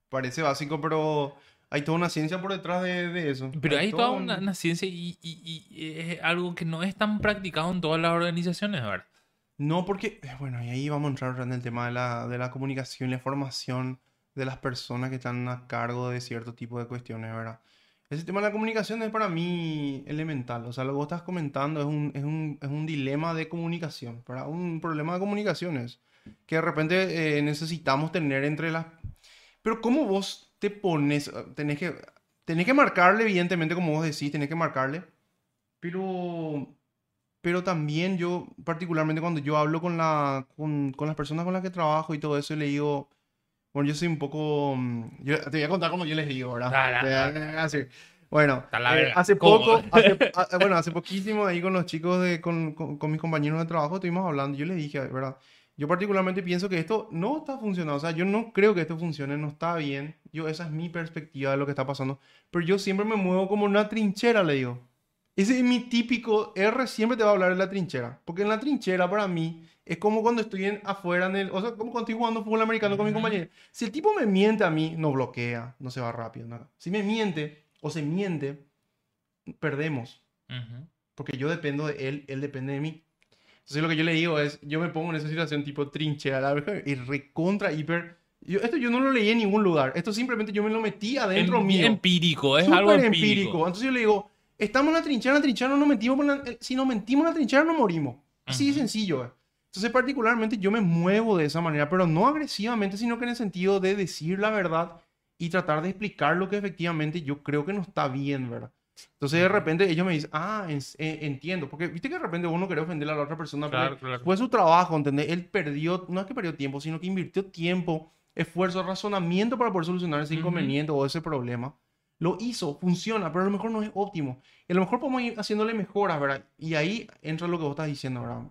Parece básico, pero hay toda una ciencia por detrás de, de eso. pero hay todo toda un- una, una ciencia y, y- y es algo que no es tan practicado en todas las organizaciones, ¿verdad? No, porque, eh, bueno, y ahí vamos a entrar en el tema de la, de la comunicación y la formación de las personas que están a cargo de cierto tipo de cuestiones, ¿verdad? Ese tema de la comunicación es para mí elemental. O sea, lo que vos estás comentando es un, es un, es un dilema de comunicación, ¿verdad? Un problema de comunicaciones que de repente eh, necesitamos tener entre las... Pero ¿cómo vos te pones? eh, Tenés que, tenés que marcarle, evidentemente, como vos decís, tenés que marcarle. Pero pero también yo, particularmente cuando yo hablo con, la, con, con las personas con las que trabajo y todo eso, le digo, bueno, yo soy un poco, mm, yo te voy a contar como yo les digo, ¿verdad? Dale. así. Bueno, eh, hace poco, hace- a- bueno, hace poquísimo ahí con los chicos, de, con, con, con mis compañeros de trabajo, estuvimos hablando, yo les dije, ¿verdad? Yo particularmente pienso que esto no está funcionando, o sea, yo no creo que esto funcione, no está bien, yo, esa es mi perspectiva de lo que está pasando, pero yo siempre me muevo como una trinchera, le digo. Ese es mi típico R, siempre te va a hablar de la trinchera. Porque en la trinchera, para mí, es como cuando estoy en, afuera, en el, o sea, como cuando estoy jugando fútbol americano con mi compañero. Si el tipo me miente a mí, no bloquea, no se va rápido. nada. Si me miente o se miente, perdemos. Ujú. Porque yo dependo de él, él depende de mí. Entonces lo que yo le digo es, yo me pongo en esa situación tipo trinchera, la verdad, y recontra, hiper... Yo, esto yo no lo leí en ningún lugar. Esto simplemente yo me lo metí adentro Em- mío. Empírico, es Súper algo empírico. empírico. Entonces yo le digo, estamos en la trinchera, en la trinchera no nos mentimos, por la- eh, si nos mentimos en la trinchera no morimos. Así de sencillo. eh. Entonces particularmente yo me muevo de esa manera, pero no agresivamente, sino que en el sentido de decir la verdad y tratar de explicar lo que efectivamente yo creo que no está bien, ¿verdad? Entonces de repente ellos me dicen, ah, en- eh, entiendo, porque viste que de repente uno quiere ofender a la otra persona, pero Claro, fue su trabajo, ¿entendés? Él perdió, no es que perdió tiempo, sino que invirtió tiempo, esfuerzo, razonamiento para poder solucionar ese inconveniente o ese problema. Lo hizo, funciona, pero a lo mejor no es óptimo. Y a lo mejor podemos ir haciéndole mejoras, ¿verdad? Y ahí entra lo que vos estás diciendo, ¿verdad?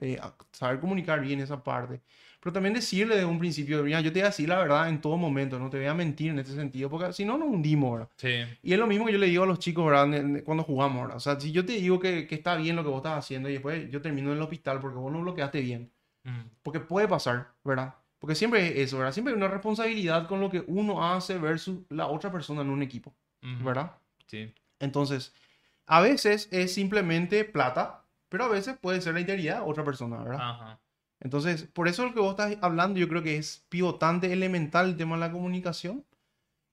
Eh, saber comunicar bien esa parte. Pero también decirle desde un principio, mira, yo te voy a decir la verdad en todo momento, no te voy a mentir en este sentido, porque si no nos hundimos, ¿verdad? Sí. Y es lo mismo que yo le digo a los chicos, ¿verdad? Cuando jugamos, ¿verdad? O sea, si yo te digo que, que está bien lo que vos estás haciendo y después yo termino en el hospital porque vos no bloqueaste bien. Mm. Porque puede pasar, ¿verdad? Porque siempre es eso, ¿verdad? Siempre hay una responsabilidad con lo que uno hace versus la otra persona en un equipo, Ujú. ¿verdad? Sí. Entonces, a veces es simplemente plata, pero a veces puede ser la integridad de otra persona, ¿verdad? Ajá. Entonces, por eso lo que vos estás hablando, yo creo que es pivotante, elemental el tema de la comunicación.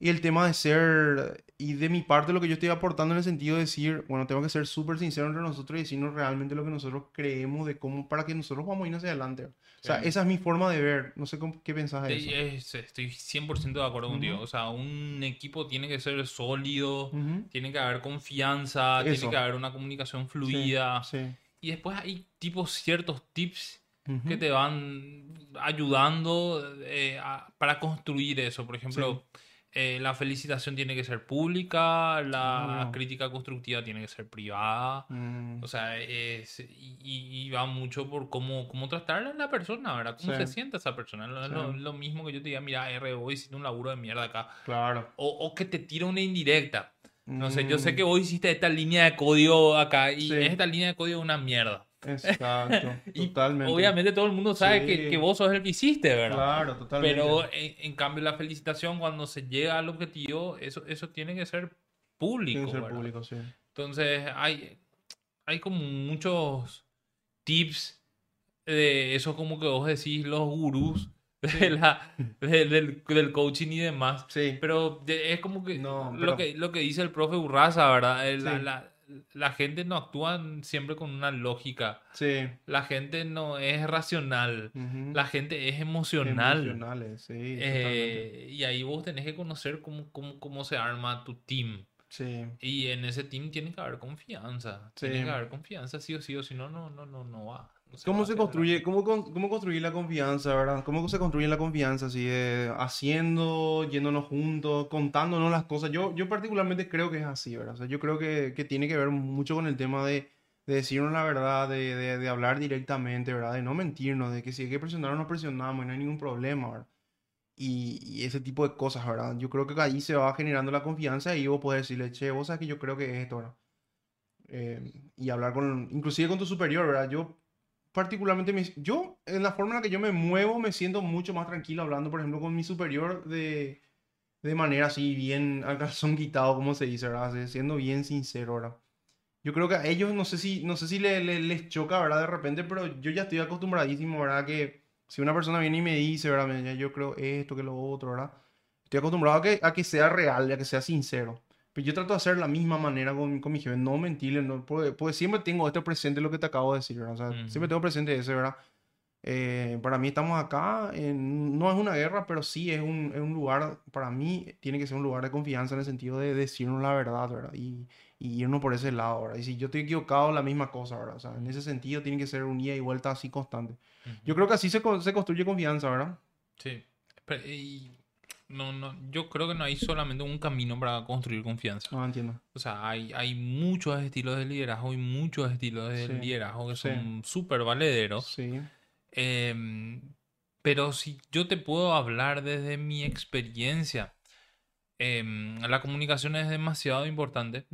Y el tema de ser, y de mi parte lo que yo estoy aportando en el sentido de decir, bueno, tengo que ser súper sincero entre nosotros y decirnos realmente lo que nosotros creemos de cómo, para que nosotros vamos a ir hacia adelante. O sea, Sí. esa es mi forma de ver. No sé cómo- qué pensás de Sí, eso. es- estoy 100% de acuerdo contigo. Ujú. O sea, un equipo tiene que ser sólido, Ujú. tiene que haber confianza, Eso. tiene que haber una comunicación fluida. Sí. Y después hay tipos ciertos tips Ujú. que te van ayudando eh, a- para construir eso. Por ejemplo, eh, la felicitación tiene que ser pública, la Ah. crítica constructiva tiene que ser privada. Mm, O sea, es, y, y- va mucho por cómo, cómo tratar a la persona, ¿verdad? Cómo Sí. se siente esa persona. Es Sí. lo, lo mismo que yo te diga, mira, R, vos hiciste un laburo de mierda acá. claro. O, o que te tira una indirecta. No sé, yo sé Mm, que vos hiciste esta línea de código acá y Sí. esta línea de código es una mierda. Exacto, Y totalmente. Obviamente todo el mundo sabe que, que vos sos el que hiciste, ¿verdad? Claro, totalmente. Pero en, en cambio la felicitación cuando se llega al objetivo, eso, eso tiene que ser público. Tiene que ser ¿verdad? público, sí. Entonces hay, hay como muchos tips de eso como que vos decís los gurús de la, de- del, del coaching y demás. Sí. Pero es como que No, lo pero- que lo que dice el profe Urraza, ¿verdad? Eh, La, Sí. la- la gente no actúa siempre con una lógica. Sí. La gente no es racional. Ujú. La gente es emocional. Emocionales, sí. Eh, y ahí vos tenés que conocer cómo, cómo, cómo se arma tu team. Sí. Y en ese team tiene que haber confianza. Sí. Tiene que haber confianza, sí o sí, o si no, no, no, no, no va. No ¿Cómo se construye, cómo, cómo construir la confianza, verdad? ¿Cómo se construye la confianza? Así de haciendo, yéndonos juntos, contándonos las cosas. Yo, yo particularmente creo que es así, ¿verdad? O sea, yo creo que, que tiene que ver mucho con el tema de, de decirnos la verdad, de, de, de hablar directamente, ¿verdad? De no mentirnos, de que si hay que presionar, nos presionamos y no hay ningún problema, ¿verdad? Y, y ese tipo de cosas, ¿verdad? Yo creo que ahí se va generando la confianza y vos podés decirle, che, vos sabes que yo creo que es esto, ¿verdad? Eh, y hablar con, inclusive con tu superior, ¿verdad? Yo particularmente, me- yo en la forma en la que yo me muevo me siento mucho más tranquilo hablando, por ejemplo, con mi superior de, de manera así bien al calzón quitado, como se dice, ¿verdad? Así, Siendo bien sincero, ¿verdad? Yo creo que a ellos no sé si, no sé si le- le- les choca, ¿verdad? De repente, pero yo ya estoy acostumbradísimo, ¿verdad? Que si una persona viene y me dice, ¿verdad? Yo creo esto, que lo otro, ¿verdad? Estoy acostumbrado a que, a que sea real, a que sea sincero. Pero yo trato de hacer la misma manera con, con mi jefe, no mentirle, no, porque, porque siempre tengo esto presente, lo que te acabo de decir, ¿verdad? O sea, Ujú. siempre tengo presente ese, ¿verdad? Eh, para mí estamos acá, en- no es una guerra, pero sí es un, es un lugar, para mí tiene que ser un lugar de confianza en el sentido de decirnos la verdad, ¿verdad? Y, y irnos por ese lado, ¿verdad? Y si yo estoy equivocado, la misma cosa, ¿verdad? O sea, en ese sentido tiene que ser un ida y vuelta así constante. Ujú. Yo creo que así se, se construye confianza, ¿verdad? Sí. Pero, y no, no, yo creo que no hay solamente un camino para construir confianza. No entiendo. O sea, hay, hay muchos estilos de liderazgo y muchos estilos de Sí, liderazgo que sí. son súper valederos. Sí. Em, pero si yo te puedo hablar desde mi experiencia, em, la comunicación es demasiado importante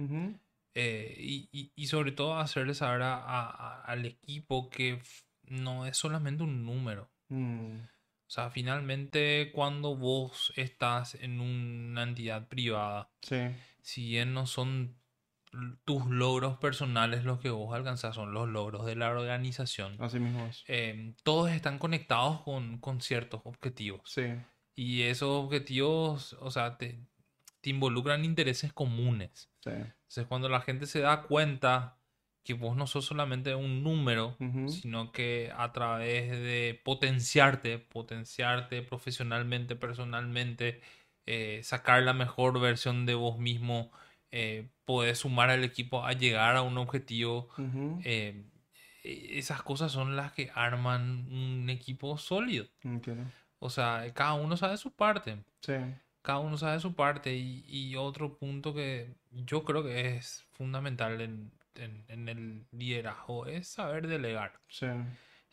eh, y, y- y sobre todo hacerle saber a- a- a- al equipo que no es solamente un número. Mm, O sea, finalmente cuando vos estás en una entidad privada, Sí. si bien no son tus logros personales los que vos alcanzás, son los logros de la organización. Así mismo es. eh, todos están conectados con, con ciertos objetivos. Sí. Y esos objetivos, o sea, te, te involucran intereses comunes. Sí. Entonces, cuando la gente se da cuenta que vos no sos solamente un número, sino que a través de potenciarte, potenciarte profesionalmente, personalmente, eh, sacar la mejor versión de vos mismo, eh, podés sumar al equipo a llegar a un objetivo. Eh, e- esas cosas son las que arman un equipo sólido. Entiendo. O sea, cada uno sabe su parte. Sí. Cada uno sabe su parte. Y, y otro punto que yo creo que es fundamental en, en- en el liderazgo es saber delegar. Sí.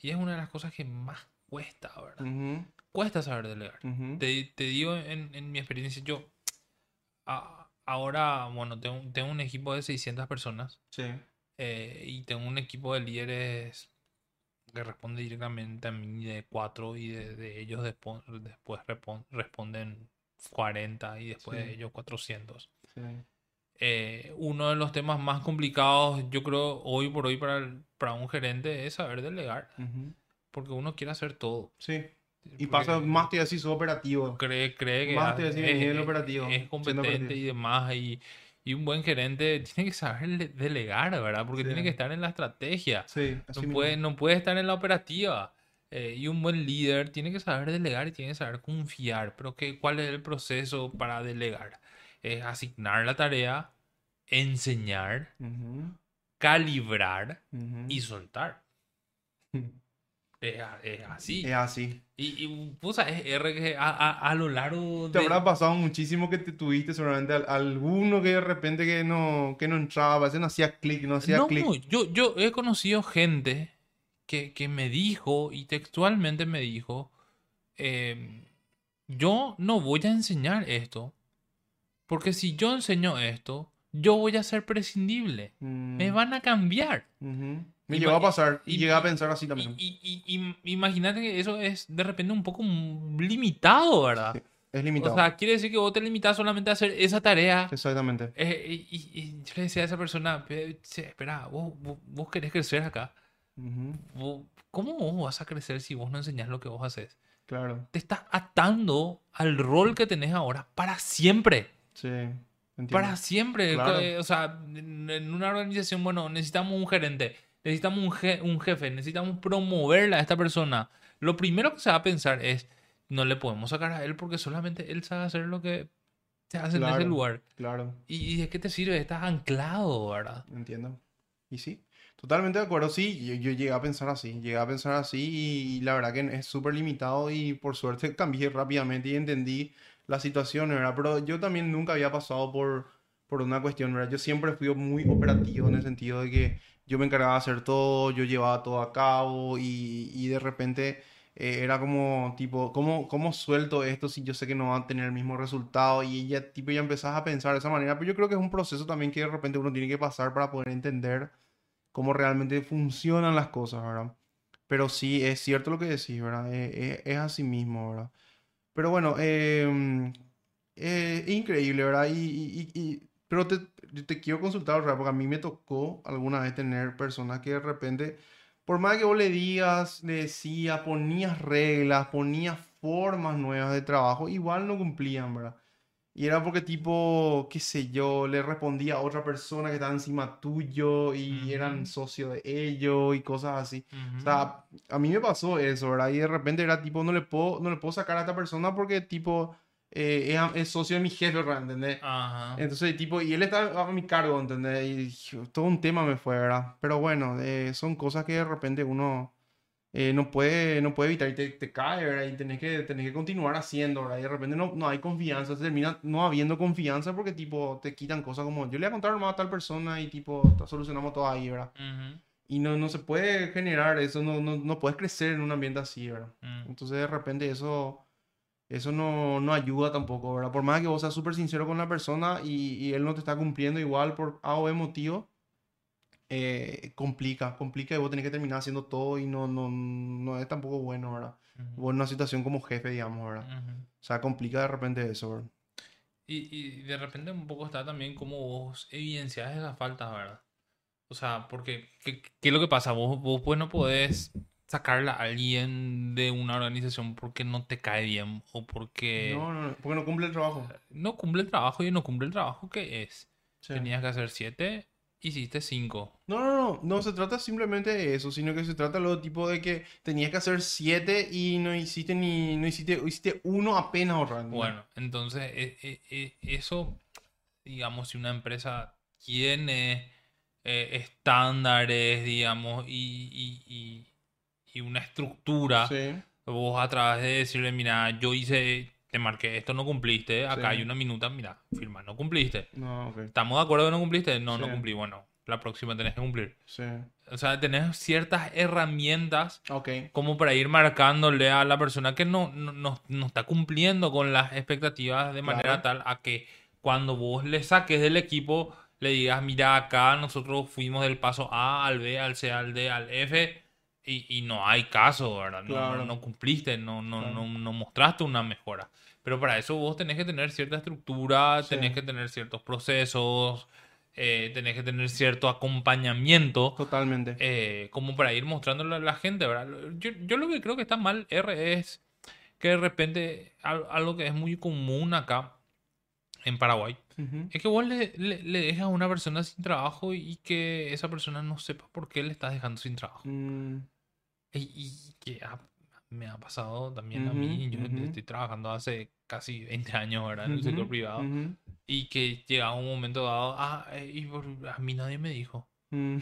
Y es una de las cosas que más cuesta, ¿verdad? Cuesta saber delegar. Te, te digo en, en mi experiencia, yo a- ahora, bueno, tengo, tengo un equipo de 600 personas Sí. eh, y tengo un equipo de líderes que responde directamente a mí de 4 y de, de ellos después responden 40 y después Sí. de ellos 400. Sí. Eh, uno de los temas más complicados, yo creo, hoy por hoy para, el- para un gerente es saber delegar, porque uno quiere hacer todo. Sí. Y pasa más que así, sos operativo. cree, cree que Más te es, nivel es- operativo, es siendo competente y demás. Y, y un buen gerente tiene que saber le- delegar, ¿verdad? Porque Sí. tiene que estar en la estrategia. Sí, No mismo. puede, no puede estar en la operativa. Eh, y un buen líder tiene que saber delegar y tiene que saber confiar. Pero ¿qué, ¿cuál es el proceso para delegar? Es asignar la tarea, enseñar, calibrar y soltar. Es, es así. Es así. Y, y vos sabés, R, que a, a- a lo largo Te habrá pasado muchísimo que te tuviste seguramente al- alguno que de repente que no, que no entraba, no hacía clic, no hacía No, clic. yo, yo he conocido gente que, que me dijo, y textualmente me dijo, eh, yo no voy a enseñar esto, porque si yo enseño esto, yo voy a ser prescindible. Mm, Me van a cambiar. ujú. Me Ima- llegó a pasar y, y- llegué a pensar así también. y- y- y imagínate que eso es de repente un poco limitado, ¿verdad? Sí, es limitado. O sea, quiere decir que vos te limitas solamente a hacer esa tarea. Exactamente. Eh, y, yo le decía a esa persona, "Pe- che, espera, vos, vos, vos querés crecer acá. Ujú, Vos- ¿Cómo vos vas a crecer si vos no enseñás lo que vos haces? Claro. Te estás atando al rol que tenés ahora para siempre. Sí. entiendo. Para siempre. Claro. O sea, en una organización, bueno, necesitamos un gerente, necesitamos un, je- un jefe, necesitamos promoverla a esta persona. Lo primero que se va a pensar es, no le podemos sacar a él porque solamente él sabe hacer lo que se hace en ese Claro. lugar. Claro. ¿Y, y de qué te sirve? Estás anclado, ¿verdad? Entiendo. Y sí, totalmente de acuerdo. Sí, yo, yo llegué a pensar así, llegué a pensar así y, la verdad que es súper limitado y por suerte cambié rápidamente y entendí la situación, ¿verdad? Pero yo también nunca había pasado por, por una cuestión, ¿verdad? Yo siempre fui muy operativo en el sentido de que yo me encargaba de hacer todo, yo llevaba todo a cabo y, y de repente eh, era como tipo, ¿cómo, ¿cómo suelto esto si yo sé que no va a tener el mismo resultado? Y ya tipo ya empezás a pensar de esa manera, pero yo creo que es un proceso también que de repente uno tiene que pasar para poder entender cómo realmente funcionan las cosas, ¿verdad? Pero sí, es cierto lo que decís, ¿verdad? Eh, eh, es así mismo, ¿verdad? Pero bueno, eh, eh, increíble, ¿verdad? Y- pero te, te quiero consultar, ¿verdad? Porque a mí me tocó alguna vez tener personas que de repente, por más que vos le digas, le decías, ponías reglas, ponías formas nuevas de trabajo, igual no cumplían, ¿verdad? Y era porque tipo, qué sé yo, le respondía a otra persona que estaba encima tuyo y eran Ujú. socios de ellos y cosas así. O Ujú. sea, a mí me pasó eso, ¿verdad? Y de repente era tipo, no le puedo, no le puedo sacar a esta persona porque tipo, eh, es, es socio de mi jefe, ¿verdad? ¿Entendés? Ajá. Entonces, tipo, y él está a mi cargo, ¿entendés? Y todo un tema me fue, ¿verdad? Pero bueno, eh, son cosas que de repente uno eh, no puede, no puede evitar y te, te cae, ¿verdad? Y tenés que, tenés que continuar haciendo, ¿verdad? Y de repente no, no hay confianza, se termina no habiendo confianza porque, tipo, te quitan cosas como, yo le voy a contar a tal persona y, tipo, solucionamos todo ahí, ¿verdad? Ujú. Y no, no se puede generar eso, no, no, no puedes crecer en un ambiente así, ¿verdad? Mm. Entonces de repente eso, eso no, no ayuda tampoco, ¿verdad? Por más que vos seas súper sincero con la persona y, y él no te está cumpliendo igual por A o B motivo, eh, complica, complica y vos tenés que terminar haciendo todo y no, no, no es tampoco bueno, ¿verdad? Ujú. Vos en una situación como jefe, digamos, ¿verdad? Ujú. O sea, complica de repente eso, ¿verdad? Y, y de repente un poco está también como vos evidencias esas faltas, ¿verdad? O sea, porque, ¿qué, qué es lo que pasa? Vos, vos pues no podés sacarle a alguien de una organización porque no te cae bien o porque No, no, no, porque no cumple el trabajo. no cumple el trabajo y no cumple el trabajo que es. Sí. Tenías que hacer siete, hiciste cinco. No, no, no, no se trata simplemente de eso, sino que se trata lo tipo de que tenías que hacer siete y no hiciste ni, no hiciste, hiciste uno apenas ahorrando. Bueno, entonces e- e- e- eso, digamos, si una empresa tiene eh, estándares, digamos, y, y- y- y una estructura, Sí, vos a través de decirle, mira, yo hice, te marqué esto, no cumpliste, acá Sí. hay una minuta, mira, firma, no cumpliste. no, ok, ¿Estamos de acuerdo que no cumpliste? No, no cumplí. Bueno, la próxima tenés que cumplir. sí, O sea, tenés ciertas herramientas como para ir marcándole a la persona que no, no, no- no está cumpliendo con las expectativas de manera tal a que cuando vos le saques del equipo, le digas, mira, acá nosotros fuimos del paso A al B, al C, al D, al F, y, y no hay caso, ¿verdad? No, Claro. no, no cumpliste, no, no, Claro. no, no mostraste una mejora. Pero para eso vos tenés que tener cierta estructura, Sí. tenés que tener ciertos procesos, eh, tenés que tener cierto acompañamiento totalmente. eh, como para ir mostrándole a la gente, ¿verdad? Yo, yo lo que creo que está mal, R, es que de repente al- algo que es muy común acá en Paraguay Ujú. es que vos le, le, le dejas a una persona sin trabajo y que esa persona no sepa por qué le estás dejando sin trabajo. Mm, Y, que ha- me ha pasado también a mí. Yo ujú. estoy trabajando hace casi 20 años ahora en el sector privado. Y que llega un momento dado, ah, eh, y por- a mí nadie me dijo. Mm,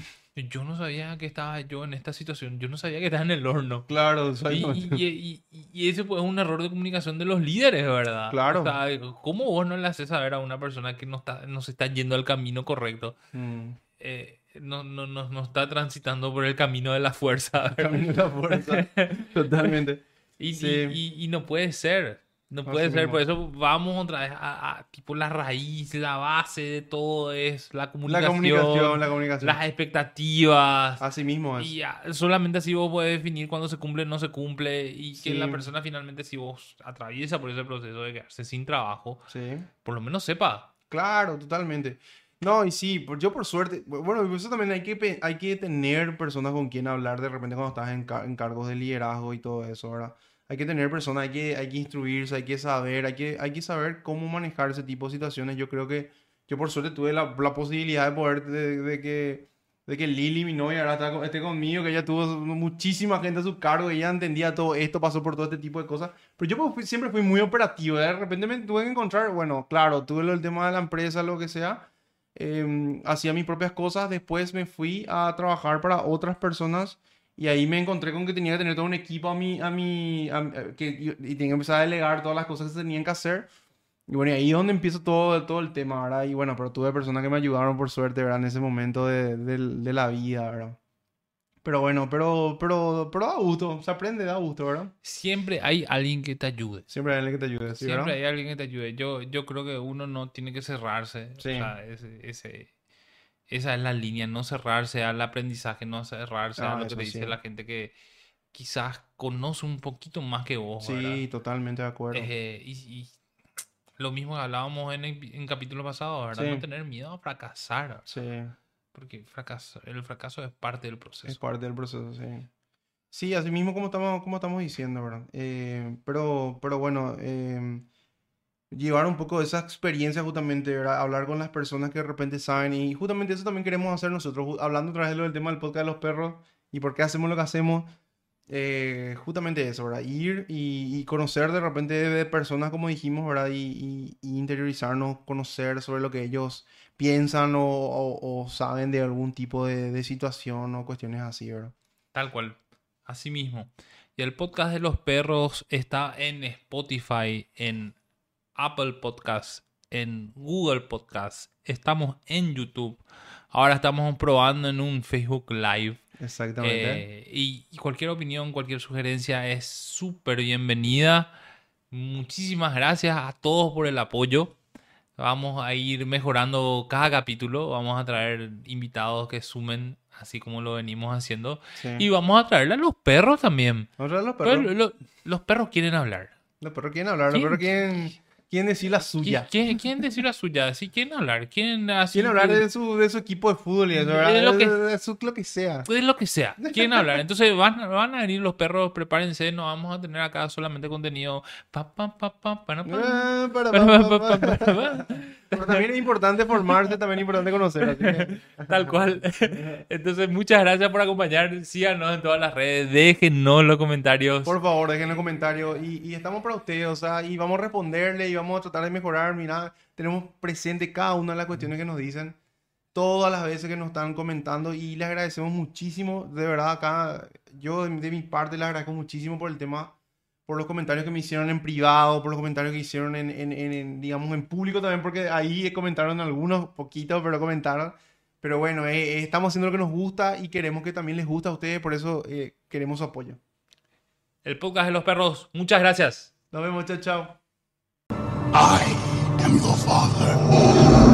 Yo no sabía que estaba yo en esta situación. Yo no sabía que estaba en el horno. Claro, y- y- y- y ese pues es un error de comunicación de los líderes, ¿verdad? Claro. O sea, ¿cómo vos no le haces saber a una persona que no, está, no se está yendo al camino correcto? Mm. Eh, no, no, no, no está transitando por el camino de la fuerza. ¿verdad? Camino de la fuerza. Totalmente. Y, Sí. y- y- y no puede ser. No Así puede ser. mismo. Por eso vamos otra vez a, a, tipo la raíz, la base de todo es la La comunicación, comunicación, la comunicación. las expectativas. Así mismo es. Y ya, solamente así vos puedes definir cuándo se cumple no se cumple. Y que Sí. la persona finalmente, si vos atraviesa por ese proceso de quedarse sin trabajo, Sí. por lo menos sepa. Claro, totalmente. No, y sí, yo por suerte, bu- bueno, eso también hay que, hay que tener personas con quien hablar de repente cuando estás en, en cargos de liderazgo y todo eso, ¿verdad? Hay que tener personas, hay que, hay que instruirse, hay que saber, hay que, hay que saber cómo manejar ese tipo de situaciones. Yo creo que yo por suerte tuve la, la posibilidad de poder, de, de que, de que Lili, mi novia, ahora está esté conmigo, que ella tuvo muchísima gente a su cargo, ella entendía todo esto, pasó por todo este tipo de cosas. Pero yo pues, siempre fui muy operativo, de repente me tuve que encontrar, bueno, claro, tuve el tema de la empresa, lo que sea, em, hacía mis propias cosas, después me fui a trabajar para otras personas y ahí me encontré con que tenía que tener todo un equipo a mi, a mi, a eh, que y tenía que empezar a delegar todas las cosas que tenían que hacer. Y bueno, y ahí es donde empieza todo, todo el tema, ¿verdad? Y bueno, pero tuve personas que me ayudaron por suerte, ¿verdad? En ese momento de, del- de la vida, ¿verdad? Pero bueno, pero, pero, pero da gusto, se aprende, da gusto, ¿verdad? Siempre hay alguien que te ayude. Siempre hay alguien que te ayude, ¿sí, Siempre verdad? hay alguien que te ayude. Yo, yo creo que uno no tiene que cerrarse. Sí. O sea, ese, ese- esa es la línea, no cerrarse al aprendizaje, no cerrarse a Ah, lo que te dice sí. la gente que quizás conoce un poquito más que vos. Sí, ¿verdad? totalmente de acuerdo. Eh, y, y lo mismo que hablábamos en el en capítulo pasado, ¿verdad? No tener miedo a fracasar. Sí, Porque fracaso, el fracaso es parte del es proceso. parte del proceso, sí. Sí, así mismo como estamos, como estamos diciendo, ¿verdad? Eh, pero, pero bueno, eh, llevar un poco de esa experiencia justamente, ¿verdad? Hablar con las personas que de repente saben y justamente eso también queremos hacer nosotros, hablando otra vez del tema del podcast de los perros y por qué hacemos lo que hacemos. eh, justamente eso, ¿verdad? Ir y, conocer de repente de personas, como dijimos, ¿verdad? Y interiorizarnos, conocer sobre lo que ellos piensan o, o- o saben de algún tipo de, de situación o cuestiones así, ¿verdad? Tal cual. Así mismo. Y el podcast de los perros está en Spotify, en Apple Podcasts, en Google Podcasts. Estamos en YouTube. Ahora estamos probando en un Facebook Live. Exactamente. Eh, y, y cualquier opinión, cualquier sugerencia es súper bienvenida. Muchísimas gracias a todos por el apoyo. Vamos a ir mejorando cada capítulo. Vamos a traer invitados que sumen, así como lo venimos haciendo. Sí. Y vamos a traerle a los perros también. Vamos a hablar de los Pero perros. lo- los perros quieren hablar. Los perros quieren hablar, los ¿Quién- perros quieren, quieren decir la suya. ¿Quieren, quieren decir la suya? Sí, quieren hablar. Quieren así. Quieren hablar de su, de su equipo de fútbol y eso, De lo que- De, de su, lo que sea. de lo que sea, quieren hablar. Entonces van, van a venir los perros, prepárense, no vamos a tener acá solamente contenido. pa, pa, pa, pa, para, pa. Ah, para, Para, pa, pa, pa, pa, pa. Pero también es importante formarse, también es importante conocer. así que- Tal cual. Entonces, muchas gracias por acompañar. Síganos en todas las redes. Déjenos los comentarios. Por favor, dejen los comentarios y, y estamos para ustedes, o sea, y vamos a responderle y vamos a tratar de mejorar. Mira, tenemos presente cada una de las cuestiones que nos dicen, todas las veces que nos están comentando y les agradecemos muchísimo, de verdad, acá, yo de, de mi parte les agradezco muchísimo por el tema, por los comentarios que me hicieron en privado, por los comentarios que hicieron en, en- en- en, digamos, en público también, porque ahí comentaron algunos, poquitos, pero comentaron. Pero bueno, eh, eh, estamos haciendo lo que nos gusta y queremos que también les guste a ustedes, por eso eh, queremos su apoyo. El podcast de los perros. Muchas gracias. Nos vemos, chao, chao. I am your father.